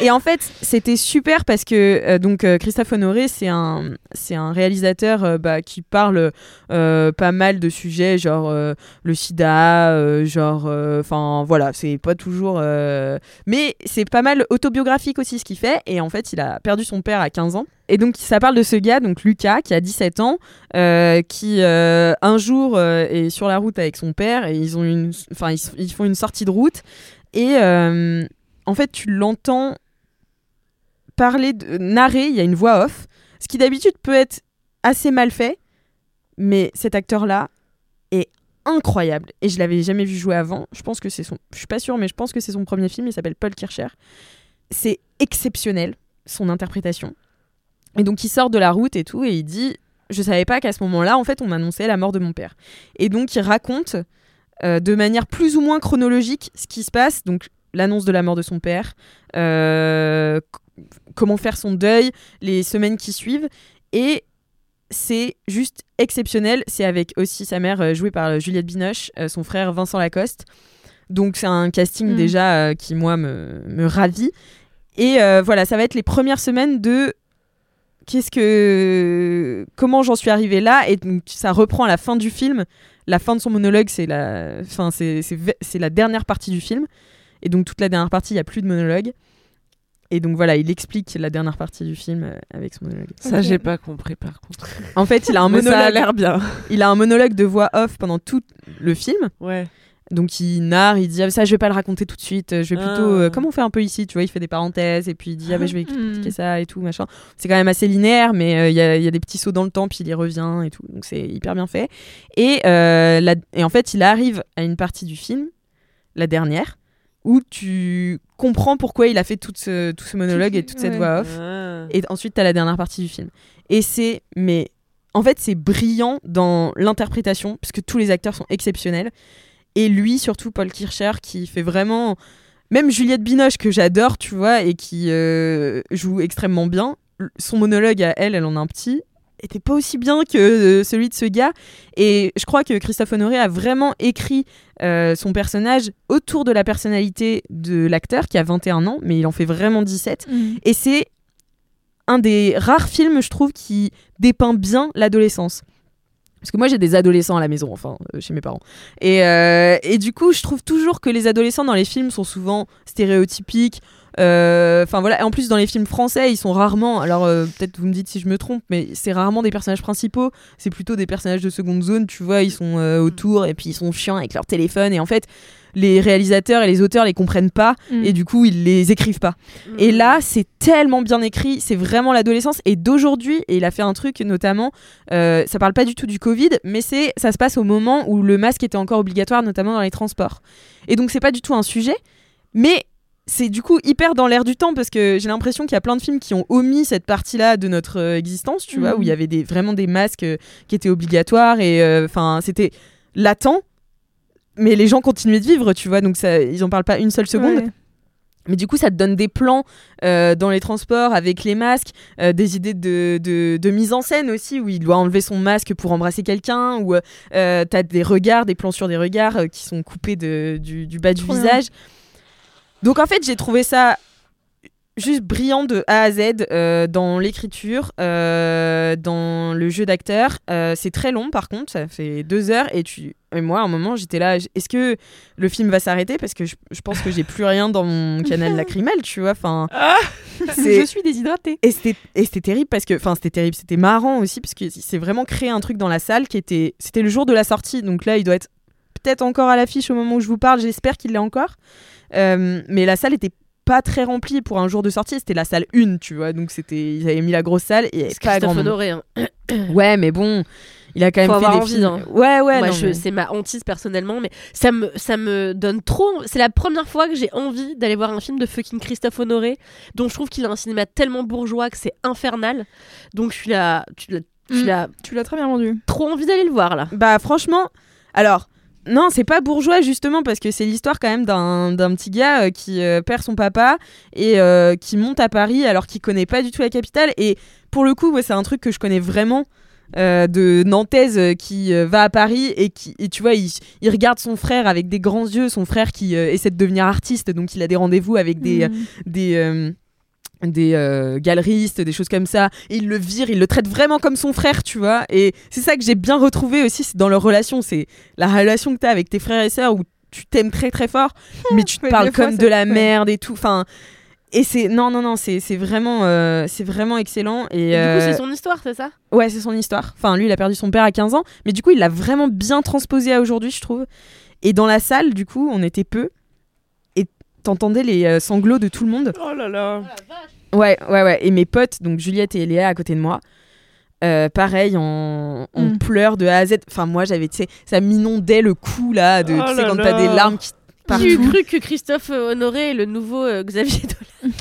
et en fait, c'était super parce que euh, donc euh, Christophe Honoré, c'est un c'est un réalisateur euh, bah, qui parle pas mal de sujets genre le sida, genre enfin voilà, c'est pas toujours mais c'est pas mal autobiographique aussi ce qu'il fait et en fait, il a perdu son père à 15 ans. Et donc ça parle de ce gars donc Lucas qui a 17 ans qui un jour est sur la route avec son père et ils ont une ils, ils font une sortie de route et en fait, tu l'entends parler, de, narrer, il y a une voix off, ce qui d'habitude peut être assez mal fait, mais cet acteur-là est incroyable. Et je l'avais jamais vu jouer avant. Je pense que c'est son. Je suis pas sûre, mais je pense que c'est son premier film. Il s'appelle Paul Kircher. C'est exceptionnel, son interprétation. Et donc, il sort de la route et tout, et il dit Je savais pas qu'à ce moment-là, en fait, on m'annonçait la mort de mon père. Et donc, il raconte euh, de manière plus ou moins chronologique ce qui se passe. Donc, l'annonce de la mort de son père, euh, comment faire son deuil, les semaines qui suivent. Et c'est juste exceptionnel. C'est avec aussi sa mère, euh, jouée par euh, Juliette Binoche, son frère Vincent Lacoste. Donc, c'est un casting Mm. déjà euh, qui, moi, me, me ravit. Et euh, voilà, ça va être les premières semaines de qu'est-ce que comment j'en suis arrivée là et donc ça reprend à la fin du film la fin de son monologue c'est la enfin c'est c'est ve- c'est la dernière partie du film et donc toute la dernière partie il y a plus de monologue et donc voilà il explique la dernière partie du film euh, avec son monologue Ça, Ok. j'ai pas compris par contre. en fait il a un Mais ça a monologue l'air bien. il a un monologue de voix off pendant tout le film Ouais. donc il narre, il dit ah, ça je vais pas le raconter tout de suite, je vais plutôt Ah. euh, comme on fait un peu ici, tu vois, il fait des parenthèses et puis il dit ah bah, je vais Hmm. expliquer ça et tout machin. C'est quand même assez linéaire, mais euh, il y, a, il y a des petits sauts dans le temps puis il y revient et tout, donc c'est hyper bien fait. Et euh, la- et en fait il arrive à une partie du film, la dernière, où tu comprends pourquoi il a fait tout ce, tout ce monologue et toute cette Ouais. voix off. Ah. Et ensuite, t'as la dernière partie du film. Et c'est, mais en fait, c'est brillant dans l'interprétation, puisque tous les acteurs sont exceptionnels. Et lui, surtout Paul Kircher, qui fait vraiment. Même Juliette Binoche, que j'adore, tu vois, et qui euh, joue extrêmement bien. Son monologue à elle, elle en a un petit, était pas aussi bien que euh, celui de ce gars. Et je crois que Christophe Honoré a vraiment écrit euh, son personnage autour de la personnalité de l'acteur, qui a 21 ans, mais il en fait vraiment 17. Mm. Et c'est un des rares films, je trouve, qui dépeint bien l'adolescence. Parce que moi, j'ai des adolescents à la maison, enfin, euh, chez mes parents. Et, euh, et du coup, je trouve toujours que les adolescents dans les films sont souvent stéréotypiques. Euh, Enfin voilà, Et en plus dans les films français, ils sont rarement. Alors euh, peut-être vous me dites si je me trompe, mais c'est rarement des personnages principaux. C'est plutôt des personnages de seconde zone. Tu vois, ils sont euh, autour et puis ils sont chiants avec leur téléphone. Et en fait, les réalisateurs et les auteurs les comprennent pas Mm. et du coup ils les écrivent pas. Et là, c'est tellement bien écrit, c'est vraiment l'adolescence. Et d'aujourd'hui, et il a fait un truc notamment, euh, ça parle pas du tout du Covid, mais c'est ça se passe au moment où le masque était encore obligatoire, notamment dans les transports. Et donc c'est pas du tout un sujet, mais c'est du coup hyper dans l'air du temps parce que j'ai l'impression qu'il y a plein de films qui ont omis cette partie-là de notre euh, existence, tu vois, Mhm. où il y avait des, vraiment des masques euh, qui étaient obligatoires et euh, enfin c'était latent. Mais les gens continuaient de vivre, tu vois, donc ça, ils en parlent pas une seule seconde. Ouais. Mais du coup, ça te donne des plans euh, dans les transports avec les masques, euh, des idées de, de, de mise en scène aussi, où il doit enlever son masque pour embrasser quelqu'un, ou euh, t'as des regards, des plans sur des regards qui sont coupés de, du, du bas du visage. Donc en fait, j'ai trouvé ça juste brillant de A à Z euh, dans l'écriture, euh, dans le jeu d'acteur. Euh, c'est très long par contre, ça fait deux heures et tu et moi à un moment j'étais là. Est-ce que le film va s'arrêter? Parce que je, je pense que j'ai plus rien dans mon canal lacrymal, tu vois. Enfin, c'est- Je suis déshydratée. et c'était et c'était terrible parce que enfin c'était terrible, c'était marrant aussi parce que c'est vraiment créé un truc dans la salle qui était c'était le jour de la sortie donc là il doit être peut-être encore à l'affiche au moment où je vous parle, j'espère qu'il l'est encore. Euh, mais la salle était pas très remplie pour un jour de sortie, c'était la salle 1, tu vois. Donc c'était ils avaient mis la grosse salle et pas grand. Honoré. hein. Ouais, mais bon, il a quand même Faut fait avoir des envie, films. hein. Ouais, ouais, Moi, non, je- mais- c'est ma hantise personnellement, mais ça me, ça me donne trop. C'est la première fois que j'ai envie d'aller voir un film de fucking Christophe Honoré, dont je trouve qu'il a un cinéma tellement bourgeois que c'est infernal. Donc je suis là, tu l'as, tu Mm. l'as Tu l'as très bien vendu. trop envie d'aller le voir là. Bah franchement, alors non, c'est pas bourgeois justement parce que c'est l'histoire quand même d'un petit gars euh, qui euh, perd son papa et euh, qui monte à Paris alors qu'il connaît pas du tout la capitale et pour le coup, ouais, c'est un truc que je connais vraiment. de Nantaise qui va à Paris et qui et tu vois il, il regarde son frère avec des grands yeux son frère qui essaie de devenir artiste donc il a des rendez-vous avec des Mm. des des euh, galeristes, des choses comme ça. Et il le vire, il le traite vraiment comme son frère, tu vois. Et c'est ça que j'ai bien retrouvé aussi dans leur relation. C'est la relation que tu as avec tes frères et sœurs où tu t'aimes très très fort, mais tu te Ouais, parles comme de la merde et tout. Enfin, et c'est non non non, c'est vraiment euh, c'est vraiment excellent. Et, Et du euh, coup, c'est son histoire, c'est ça? Ouais, c'est son histoire. Enfin, lui, il a perdu son père à 15 ans, mais du coup, il l'a vraiment bien transposé à aujourd'hui, je trouve. Et dans la salle, du coup, on était peu, t'entendais les euh, sanglots de tout le monde. Oh là là. Ouais, ouais, ouais. Et mes potes, donc Juliette et Léa à côté de moi, euh, pareil, en, en Mm. pleurs de A à Z. Enfin, moi, j'avais, tu sais, ça m'inondait le cou, là, de, Oh tu sais, quand t'as des larmes qui. J'ai cru que Christophe euh, Honoré est le nouveau euh, Xavier Dolan.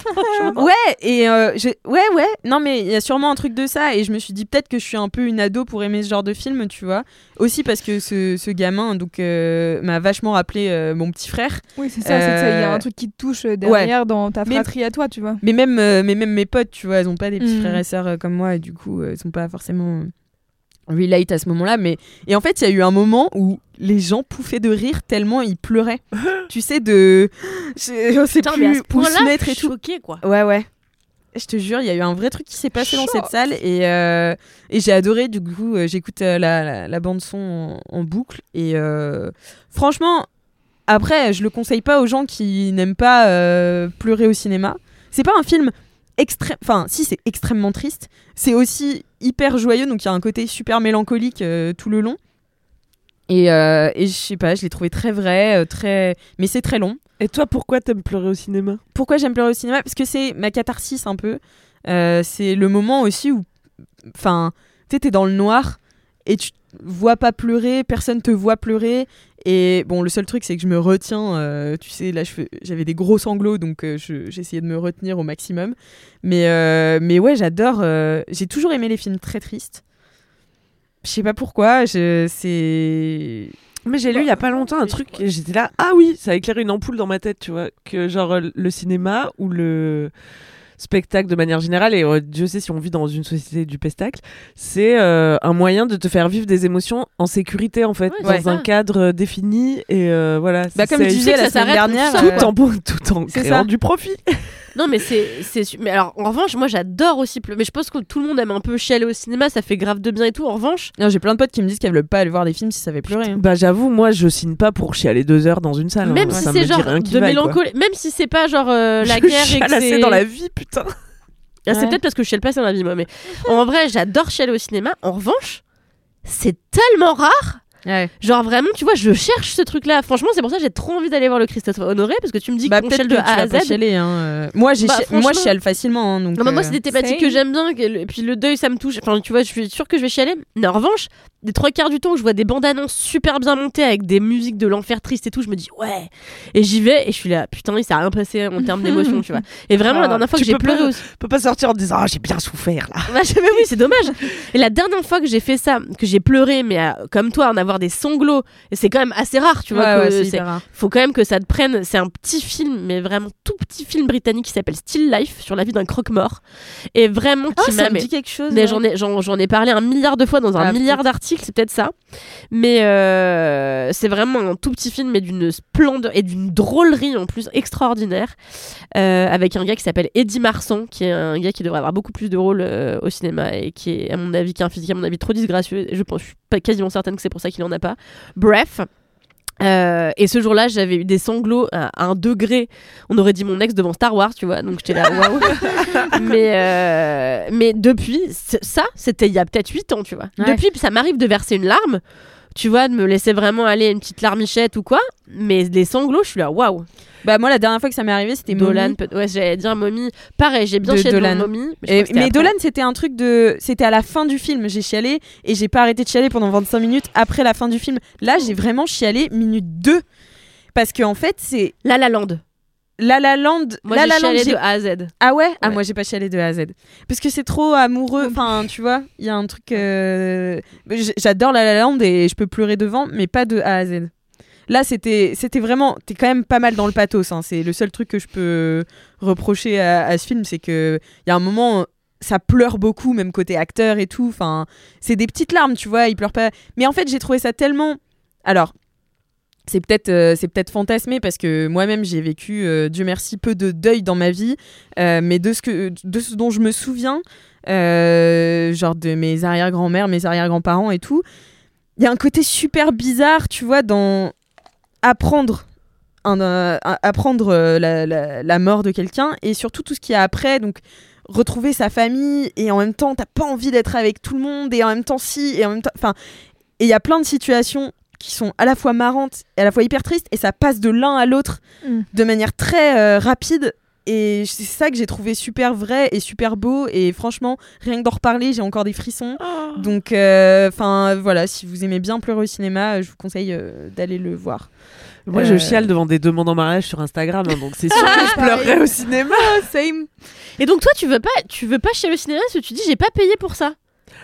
Ouais, et euh, je- ouais, ouais. Non, mais il y a sûrement un truc de ça. Et je me suis dit peut-être que je suis un peu une ado pour aimer ce genre de film, tu vois. Aussi parce que ce, ce gamin donc euh, m'a vachement rappelé euh, mon petit frère. Oui, c'est ça, il y a un truc qui te touche derrière dans ta Mais- fratrie à toi, tu vois. Mais même, euh, mais même mes potes, tu vois, elles ont pas des petits Mm. frères et sœurs comme moi. Et du coup, euh, elles sont pas forcément relate à ce moment-là. Mais... Et en fait, il y a eu un moment où les gens pouffaient de rire tellement ils pleuraient. tu sais, de. Je, on sait Putain, plus où se mettre et tout. choquée, quoi. Ouais, ouais. Je te jure, il y a eu un vrai truc qui s'est passé dans cette salle et, euh, et j'ai adoré. Du coup, euh, j'écoute euh, la, la, la bande-son en, en boucle. Et euh, franchement, après, je le conseille pas aux gens qui n'aiment pas euh, pleurer au cinéma. C'est pas un film extrême. Enfin, si, c'est extrêmement triste. C'est aussi hyper joyeux, donc il y a un côté super mélancolique euh, tout le long. Et, euh, et je sais pas, je l'ai trouvé très vrai, euh, très. Mais c'est très long. Et toi, pourquoi t'aimes pleurer au cinéma? Pourquoi j'aime pleurer au cinéma? Parce que c'est ma catharsis un peu. Euh, c'est le moment aussi où, enfin, tu sais, t'es dans le noir et tu vois pas pleurer, personne te voit pleurer. Et bon, le seul truc, c'est que je me retiens. euh, tu sais, là, j'avais des gros sanglots, donc euh, je- j'essayais de me retenir au maximum. Mais, mais ouais, j'adore. J'ai toujours aimé les films très tristes. Je sais pas pourquoi. je- C'est. Mais j'ai lu il y a pas longtemps un truc et j'étais là, ah oui, ça a éclairé une ampoule dans ma tête, tu vois, que genre le cinéma ou le spectacle de manière générale, et euh, Dieu sait si on vit dans une société du pestacle, c'est euh, un moyen de te faire vivre des émotions en sécurité en fait, Ouais, dans c'est un ça. cadre euh, défini et euh, voilà. Bah, comme c'est- disais la semaine dernière. tout euh, tout en, tout en C'est créant ça. du profit. Non, mais c'est. c'est Mais alors, en revanche, moi j'adore aussi pleurer. Mais je pense que tout le monde aime un peu chialer au cinéma, ça fait grave de bien et tout. En revanche, Non, j'ai plein de potes qui me disent qu'elles veulent pas aller voir des films si ça fait pleurer. hein. Bah j'avoue, moi je signe pas pour chialer deux heures dans une salle. hein. même si c'est genre de mélancolie, même si c'est pas genre euh, la Je guerre et que c'est. dans la vie, putain. Ah, c'est peut-être parce que je chiale pas assez dans la vie, moi. Mais en vrai, j'adore chialer au cinéma. En revanche, c'est tellement rare. Ouais. Genre vraiment, tu vois, je cherche ce truc-là. Franchement, c'est pour ça que j'ai trop envie d'aller voir le Christophe Honoré parce que tu me dis Bah, qu'on de tu A à pas Z. chialer, hein, euh. Moi, j'ai Bah, chi- moi, je chiale facilement. hein, donc, Non, mais moi, euh, c'est des thématiques que j'aime bien. Et puis le deuil, ça me touche. Enfin, tu vois, je suis sûre que je vais chialer. Mais en revanche, des trois quarts du temps où je vois des bandes annonces super bien montées avec des musiques de l'enfer triste et tout, je me dis ouais. Et j'y vais et je suis là, putain, il s'est rien passé en termes d'émotion, tu vois. Et vraiment, la Ah, dernière fois que j'ai pleuré pas- aussi. Peux pas sortir en disant ah j'ai bien souffert là. Bah, mais oui, c'est dommage. Et la dernière fois que j'ai fait ça, que j'ai pleuré, mais euh, comme toi, en avoir des sanglots, et c'est quand même assez rare, tu vois. ouais, que c'est faut quand même que ça te prenne. C'est un petit film, mais vraiment tout petit film britannique qui s'appelle Still Life sur la vie d'un croque-mort. Et vraiment Ah, qui ça m'a. dit quelque chose. mais ouais. j'en ai, parlé un milliard de fois dans un Ah, milliard d'articles, c'est peut-être ça. Mais euh, c'est vraiment un tout petit film, mais d'une splendeur et d'une drôlerie en plus extraordinaire. euh, avec un gars qui s'appelle Eddie Marsan, qui est un gars qui devrait avoir beaucoup plus de rôles euh, au cinéma et qui est, à mon avis, qui a un physique, à mon avis, trop disgracieux. Je pense, je suis pas quasiment certaine que c'est pour ça qu'il en a pas. Bref. Euh, et ce jour-là, j'avais eu des sanglots à, un degré. On aurait dit mon ex devant Star Wars, tu vois. Donc j'étais là, waouh. mais, euh, mais depuis, ça, c'était il y a peut-être 8 ans, tu vois. Ouais. Depuis, ça m'arrive de verser une larme, tu vois, de me laisser vraiment aller une petite larmichette ou quoi. Mais les sanglots, je suis là, waouh. Bah, moi, la dernière fois que ça m'est arrivé, c'était Dolan, peut- ouais, j'allais dire Mommy. Pareil, j'ai bien chialé devant Dolan. Mommy. Mais, que. Dolan, c'était un truc de. C'était à la fin du film. J'ai chialé et j'ai pas arrêté de chialer pendant 25 minutes après la fin du film. Là, j'ai vraiment chialé minute 2. Parce qu'en en fait, c'est. La La Land. La La Land. Moi, La j'ai La Land, chialé de A à Z. Ah ouais? Ah, Ouais. moi, j'ai pas chialé de A à Z. Parce que c'est trop amoureux. Enfin, tu vois, il y a un truc. euh, j- J'adore La La Land et je peux pleurer devant, mais pas de A à Z. Là, c'était c'était vraiment. T'es quand même pas mal dans le pathos. hein. C'est le seul truc que je peux reprocher à, à ce film, c'est que il y a un moment. Ça pleure beaucoup, même côté acteur et tout. Enfin, c'est des petites larmes, tu vois. Il pleure pas. Mais en fait, j'ai trouvé ça tellement. Alors, c'est peut-être euh, c'est peut-être fantasmé parce que moi-même j'ai vécu euh, Dieu merci peu de deuil dans ma vie. Euh, mais de ce que de ce dont je me souviens genre de mes arrière-grand-mères mes arrière-grands-parents et tout il y a un côté super bizarre tu vois dans apprendre apprendre la mort de quelqu'un et surtout tout ce qu'il y a après donc retrouver sa famille et en même temps t'as pas envie d'être avec tout le monde et en même temps si et en même temps enfin et il y a plein de situations qui sont à la fois marrantes et à la fois hyper tristes et ça passe de l'un à l'autre Mm. de manière très euh, rapide et c'est ça que j'ai trouvé super vrai et super beau et franchement rien que d'en reparler j'ai encore des frissons donc enfin voilà si vous aimez bien pleurer au cinéma euh, je vous conseille euh, d'aller le voir Moi Euh, je chiale devant des demandes en mariage sur Instagram, hein, donc c'est sûr que je pleurerais au cinéma. Same. Et donc, toi, tu veux pas, tu veux pas chialer au cinéma parce que tu dis, j'ai pas payé pour ça?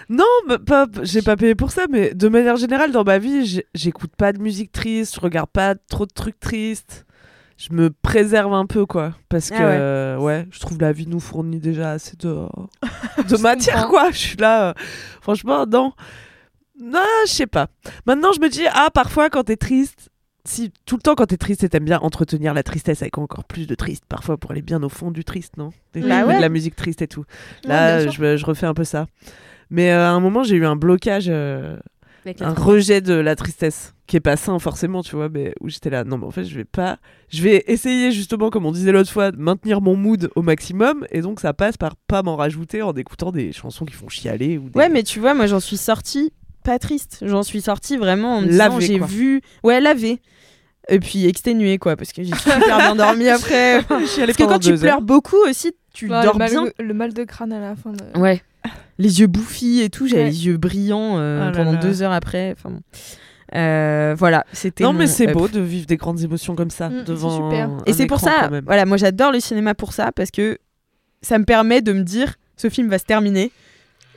Non, pas, j'ai pas payé pour ça, mais de manière générale, dans ma vie, j'écoute pas de musique triste, je regarde pas trop de trucs tristes. Je me préserve un peu, quoi. Parce que, Ah ouais. euh, ouais, je trouve la vie nous fournit déjà assez de, de matière, quoi. Je suis là, euh, franchement, non. Non, je sais pas. Maintenant, je me dis, ah, parfois, quand t'es triste, si tout le temps, quand t'es triste, t'aimes bien entretenir la tristesse avec encore plus de triste, parfois, pour aller bien au fond du triste, non? Des- Bah de la musique triste et tout. Là, je refais un peu ça. Mais euh, à un moment, j'ai eu un blocage, euh, un rejet de la tristesse, qui est pas sain forcément, tu vois, mais où j'étais là, non, mais en fait, je vais pas. Je vais essayer, justement, comme on disait l'autre fois, de maintenir mon mood au maximum, et donc ça passe par pas m'en rajouter en écoutant des chansons qui font chialer. Ou des... ouais mais tu vois moi j'en suis sortie pas triste j'en suis sortie vraiment en me disant j'ai vu ouais lavé et puis exténuée quoi parce que j'ai super bien dormi après parce que quand tu heures. pleures beaucoup aussi tu Ouais, dors le, mal, bien le mal de crâne à la fin. De... Ouais. Les yeux bouffis et tout, j'avais Ouais. les yeux brillants euh, Oh là pendant là. deux heures après. Enfin bon. Euh, voilà, c'était. Non, mais c'est beau de vivre des grandes émotions comme ça, Mm, c'est devant. super. un Et c'est pour ça, voilà, moi j'adore le cinéma pour ça parce que ça me permet de me dire ce film va se terminer.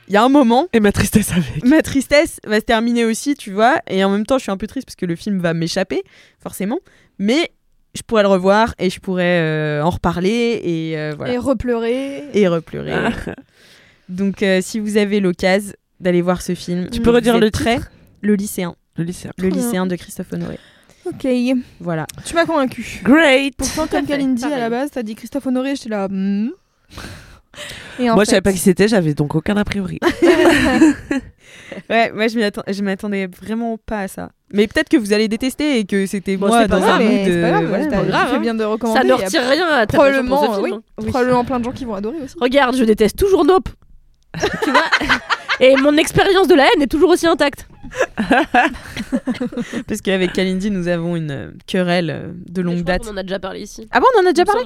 Il y a un moment, Et ma tristesse avec. ma tristesse va se terminer aussi, tu vois, et en même temps je suis un peu triste parce que le film va m'échapper, forcément, mais je pourrais le revoir et je pourrais euh, en reparler et euh, voilà. Et repleurer. Et repleurer. Ah. Donc euh, si vous avez l'occasion d'aller voir ce film, Tu peux redire le titre Le lycéen. Le lycéen. Le lycéen de Christophe Honoré. Ok, Voilà. tu m'as convaincu. Great. Pourtant, comme fait, Kalindi à la base, t'as dit Christophe Honoré, j'étais là. hmm. Et en Moi, je savais fait- pas qui c'était, j'avais donc aucun a priori. Ouais, moi je m'attendais vraiment pas à ça. Mais peut-être que vous allez détester et que c'était Bon, moi c'est pas dans grave, un mood. c'est pas grave, euh, ouais, tu grave, hein. bien de recommander. Ça ne y a retire rien à Probablement, oui. film. hein. Probablement plein de gens qui vont adorer aussi. Regarde, je déteste toujours Nope. Tu vois Et mon expérience de la haine est toujours aussi intacte. Parce qu'avec Kalindi, nous avons une euh, querelle euh, de longue date. qu'on en a déjà parlé ici. Ah bon, on en a déjà parlé.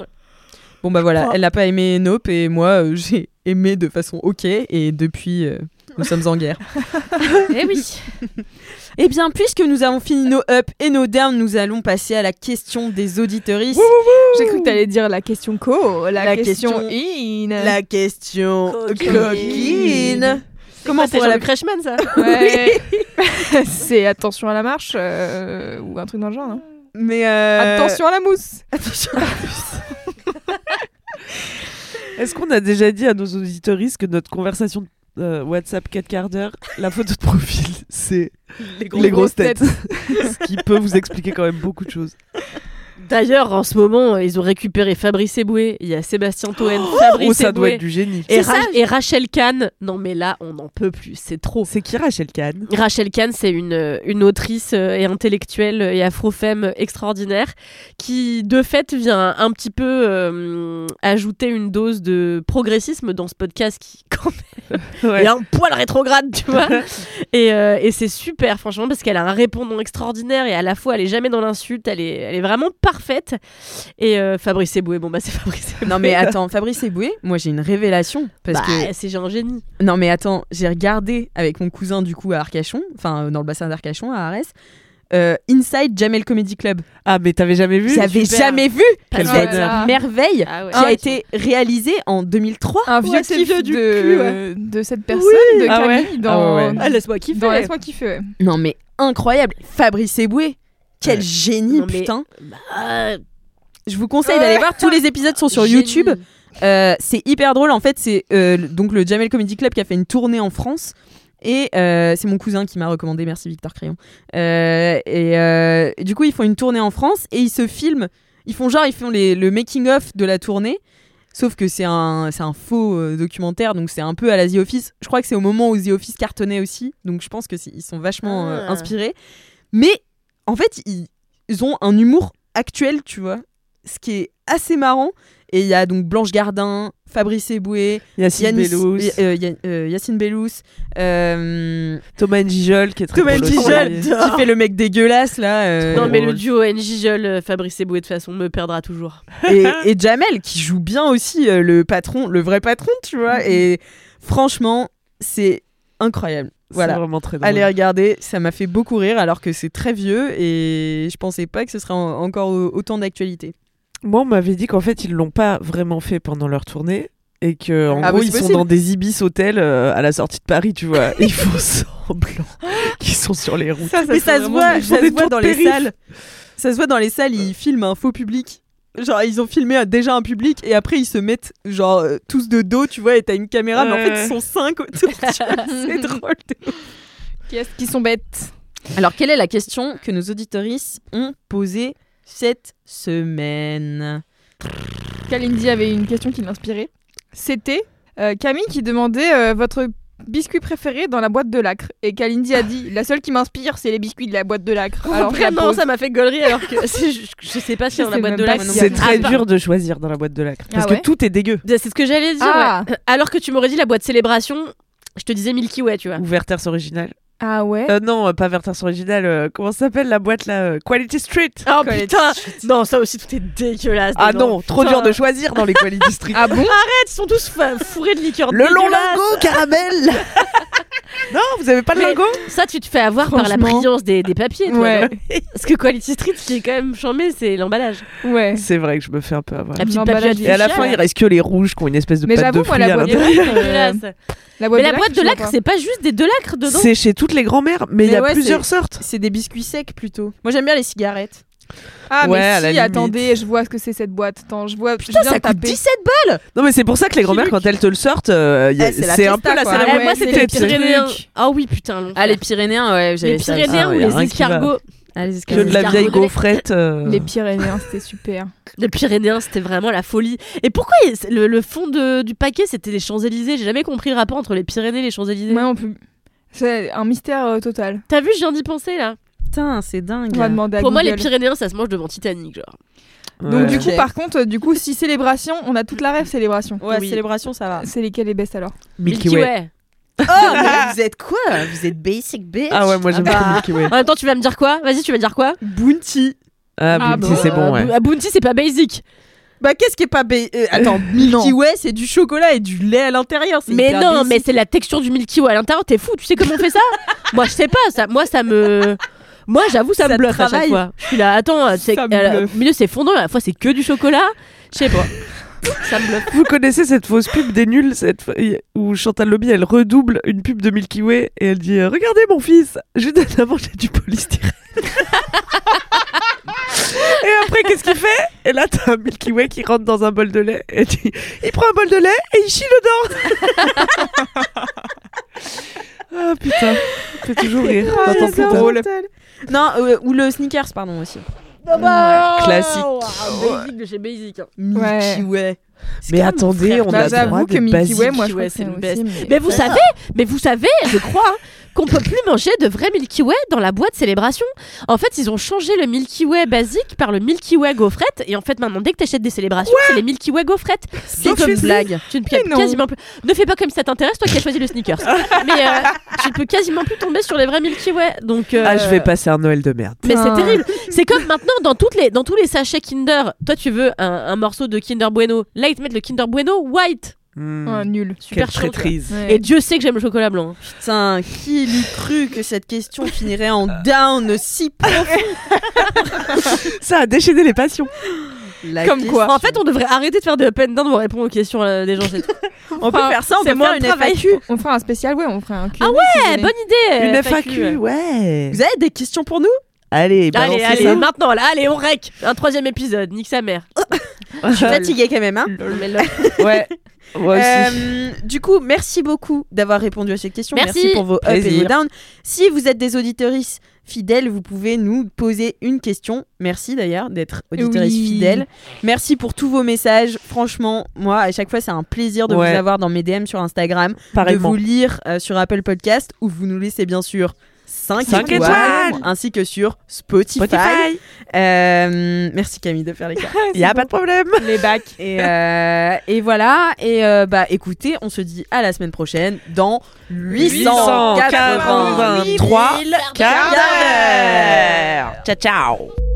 Bon bah voilà, elle n'a pas aimé Nope et moi euh, j'ai aimé de façon ok et depuis euh, nous sommes en guerre. Eh oui. Eh bien, puisque nous avons fini nos up et nos down, nous allons passer à la question des auditeuristes. J'ai cru que t'allais dire la question co, la, La question, question- in. La question Coquine. coquine. Comment on c'est la Reichmann ça Ouais. c'est attention à la marche euh, ou un truc dans le genre. non? Mais euh, Attention à la mousse. attention. Est-ce qu'on a déjà dit à nos auditoristes que notre conversation euh, WhatsApp 4 quarts d'heure, la photo de profil, c'est Les les grosses têtes. Ce qui peut vous expliquer quand même beaucoup de choses. D'ailleurs, en ce moment, ils ont récupéré Fabrice Eboué. Il y a Sébastien Toen, Fabrice Oh, ça doit être du génie. et, Ra- Rachel Kahn. Non, mais là, on n'en peut plus. C'est trop. C'est qui Rachel Kahn? Rachel Kahn, c'est une, une autrice euh, et intellectuelle et afro-femme extraordinaire qui, de fait, vient un petit peu euh, ajouter une dose de progressisme dans ce podcast qui, quand même, Ouais. est un poil rétrograde, tu vois. et euh, et c'est super, franchement, parce qu'elle a un répondant extraordinaire et à la fois, elle est jamais dans l'insulte, elle est, elle est vraiment parfaite. Et euh, Fabrice Eboué, bon, bah, c'est Fabrice Eboué. Non mais attends, Fabrice Eboué, moi j'ai une révélation parce Bah, que c'est un génie. non mais attends, j'ai regardé avec mon cousin du coup à Arcachon, enfin euh, dans le bassin d'Arcachon à Arès, euh, Inside Jamel Comedy Club. Ah, mais t'avais jamais vu? J'avais jamais vu Quel cette bonheur. merveille Ah ouais. qui a été réalisée en 2003. Un vieux Ouais, c'est kiff vieux du de, cul, ouais. de cette personne, de Ah ouais Camille, dans, Ah ouais, ouais. Ah, laisse-moi kiffer. dans Laisse-moi kiffer. Non mais incroyable, Fabrice Eboué. Quel Ouais. génie Non, mais- putain. Bah, Je vous conseille d'aller voir. Tous les épisodes sont sur génie. YouTube. Euh, c'est hyper drôle. En fait c'est euh, donc le Jamel Comedy Club qui a fait une tournée en France. Et euh, c'est mon cousin qui m'a recommandé. Merci Victor Crayon. Euh, et, euh, du coup ils font une tournée en France et ils se filment. Ils font genre ils font les, le making of de la tournée. Sauf que c'est un faux euh, documentaire donc c'est un peu à la The Office. Je crois que c'est au moment où The Office cartonnait aussi. Donc je pense que c'est- ils sont vachement euh, Ah. inspirés. Mais en fait ils, ils ont un humour actuel tu vois ce qui est assez marrant et il y a donc Blanche Gardin, Fabrice Eboué, Yacine Yanis- Bellous, euh, euh, Yacine Bellous, euh, Thomas Njijol qui est très Thomas. Njijol qui fait le mec dégueulasse là, euh, Non, mais le duo NJ euh, Fabrice Eboué, de toute façon, me perdra toujours. et, et Jamel qui joue bien aussi euh, le patron, le vrai patron, tu vois. Et franchement, c'est incroyable. Voilà. vraiment très drôle. Allez regarder, ça m'a fait beaucoup rire alors que c'est très vieux et je pensais pas que ce serait en- encore au- autant d'actualité. Moi, on m'avait dit qu'en fait, ils l'ont pas vraiment fait pendant leur tournée et que en Ah gros, oui, ils sont dans des ibis hôtels euh, à la sortie de Paris, tu vois. Ils font semblant qu'ils sont sur les routes. Mais ça se voit, ça se voit dans les salles. Ça se voit dans les salles, ils filment un faux public. Genre, ils ont filmé un- déjà un public et après ils se mettent genre euh, tous de dos, tu vois, et t'as une caméra, mais en fait ils sont cinq autour. C'est drôle. de ouf. Qui est-ce qui sont bêtes Alors, quelle est la question que nos auditoristes ont posée cette semaine? Kalindi avait une question qui l'inspirait. C'était euh, Camille qui demandait euh, votre biscuit préféré dans la boîte de lacre. Et Kalindi a dit la seule qui m'inspire, c'est les biscuits de la boîte de lacre. Alors je la Vraiment, ça m'a fait gaulerie alors que c'est- je, je sais pas si dans la boîte de pas la si- C'est Ah, très bah. dur de choisir dans la boîte de lacre parce Ah ouais que tout est dégueu. C'est ce que j'allais dire. Ah. ouais. Alors que tu m'aurais dit la boîte célébration, je te disais Milky Way, tu vois. Ou Verters original. Ah ouais Euh, non, euh, pas Verters original. euh, comment ça s'appelle la boîte là euh, Quality Street. Oh Quality putain Non, ça aussi, tout est dégueulasse. Ah dedans. non, trop Putain. dur de choisir dans les Quality Street. Ah bon Arrête, ils sont tous fourrés de liqueur Le long lingot caramel. non, vous avez pas de lingot Ça, tu te fais avoir par la brillance des, des papiers, toi. Ouais. Parce que Quality Street, ce qui est quand même chambé, c'est l'emballage. Ouais. C'est vrai que je me fais un peu avoir. La petite Et à la fin, il reste que les rouges qui ont une espèce de Mais pâte de j'avoue, moi, fruits la à l'intérieur. lacre. La boîte Mais de la boîte de lacre, c'est pas juste des deux lacres dedans C'est chez toutes les grand-mères, mais il y a ouais, plusieurs sortes. C'est des biscuits secs plutôt. Moi j'aime bien les cigarettes. Ah Ouais, mais si, attendez, je vois ce que c'est cette boîte. Attends, je vois. Putain, je viens ça de coûte taper. 17 balles Non, mais c'est pour ça que les grand-mères, quand elles te le sortent, euh, y a- Eh, c'est un peu la quoi. Ah, cérémonie. Moi, c'était c'est les Pyrénéens. Ah oui, putain. Ah les Pyrénéens, ouais, j'avais les ça. Pyrénéens Ah, ou les escargots. Ah, les Que de la vieille gaufrette. euh, Les Pyrénéens, c'était super. Les Pyrénéens, c'était vraiment la folie. Et pourquoi le, le fond de- du paquet, c'était les Champs-Élysées? J'ai jamais compris le rapport entre les Pyrénées et les Champs-Élysées. Moi non plus. C'est un mystère euh, total. T'as vu, je viens d'y penser là. Putain, c'est dingue. On va demander à Pour moi, les. Pyrénéens, ça se mange devant Titanic, genre. Donc ouais. du coup, par contre, du coup, si célébration, on a toute la rêve célébration. Ouais, Oui. célébration, ça va. C'est lesquels les best alors? Milky Way. Oh, mais vous êtes quoi? Vous êtes basic bitch Ah ouais, moi j'aime Ah bah, trop Milky Way. En même temps, tu vas me dire quoi? Vas-y, tu vas dire quoi? Bounty. Ah, Ah, Bounty, bah, c'est bon, ouais. À Bounty, c'est pas basic. Bah qu'est-ce qui est pas ba- euh, Attends, Milky Way, c'est du chocolat et du lait à l'intérieur. c'est Mais hyper non, basic. mais c'est la texture du Milky Way à l'intérieur. T'es fou, tu sais comment on fait ça? Moi, je sais pas. Ça, moi, ça me. Moi, j'avoue, ça, Ça me te bluffe à chaque travaille. fois. Je suis là, attends, c'est, Ça me euh, bluffe. au milieu c'est fondant, à la fois c'est que du chocolat. Je sais pas. Ça me bluffe. Vous connaissez cette fausse pub des nuls cette où Chantal Lobby elle redouble une pub de Milky Way et elle dit euh, Regardez mon fils, je donne à manger du polystyrène. et après, qu'est-ce qu'il fait? Et là, t'as un Milky Way qui rentre dans un bol de lait et il prend un bol de lait et il chie dedans. ah putain, fait toujours rire. Ah, Attends, c'est putain. drôle. Non, euh, ou le sneakers, pardon aussi. Classique. Basic de chez Basic. hein. Milky Way. Mais attendez, frère on a le droit J'avoue que des Milky Way, basiques. moi je Milky crois Way, que c'est c'est le aussi, best. mais- Mais vous savez, mais vous savez, je crois, hein, qu'on peut plus manger de vrai Milky Way dans la boîte célébration. En fait, ils ont changé le Milky Way basique par le Milky Way gaufrette. Et en fait, maintenant, dès que t'achètes des célébrations, c'est les Milky Way gaufrettes. C'est une blague. Tu ne peux quasiment plus. Ne fais pas comme ça t'intéresse, toi qui as choisi le sneakers. Mais euh, tu ne peux quasiment plus tomber sur les vrais Milky Way. Donc. euh, Ah, je vais passer un Noël de merde. Mais c'est Putain. terrible. C'est comme maintenant dans toutes les dans tous les sachets Kinder. Toi, tu veux un, un morceau de Kinder Bueno. Là, ils te mettent le Kinder Bueno white. Ah, nul. Super Quelle traîtrise. Ouais. Et Dieu sait que j'aime le chocolat blanc. hein. Putain, qui l'eût cru que cette question finirait en down si profond Ça a déchaîné les passions. La Comme quoi. En fait, on devrait arrêter de faire des up and down pour répondre aux questions euh, des gens. on peut Enfin, faire ça, on c'est peut faire de une travail. FAQ. On fera un spécial, ouais, on fera un Q&A, Ah Ouais, bonne idée. Une euh, FAQ, ouais. Vous avez des questions pour nous? Allez, Allez, allez, ça. maintenant, là, allez, on rec. Un troisième épisode, nique sa mère. Je suis fatiguée quand même. Hein Ouais. Moi aussi. Euh, du coup, merci beaucoup d'avoir répondu à cette question. Merci. pour vos up et vos down. Si vous êtes des auditorices fidèles, vous pouvez nous poser une question. Merci d'ailleurs d'être auditorice Oui. fidèle. Merci pour tous vos messages. Franchement, moi, à chaque fois, c'est un plaisir de Ouais. vous avoir dans mes DM sur Instagram, de vous lire euh, sur Apple Podcast où vous nous laissez bien sûr 5, Cinq étoiles, étoiles. ainsi que sur Spotify. Spotify. Euh, merci Camille de faire les cartes. Il y a pas de problème. les bacs. Et, euh, et voilà. Et euh, bah écoutez, on se dit à la semaine prochaine dans 883 883 quarts d'heure. Ciao, ciao.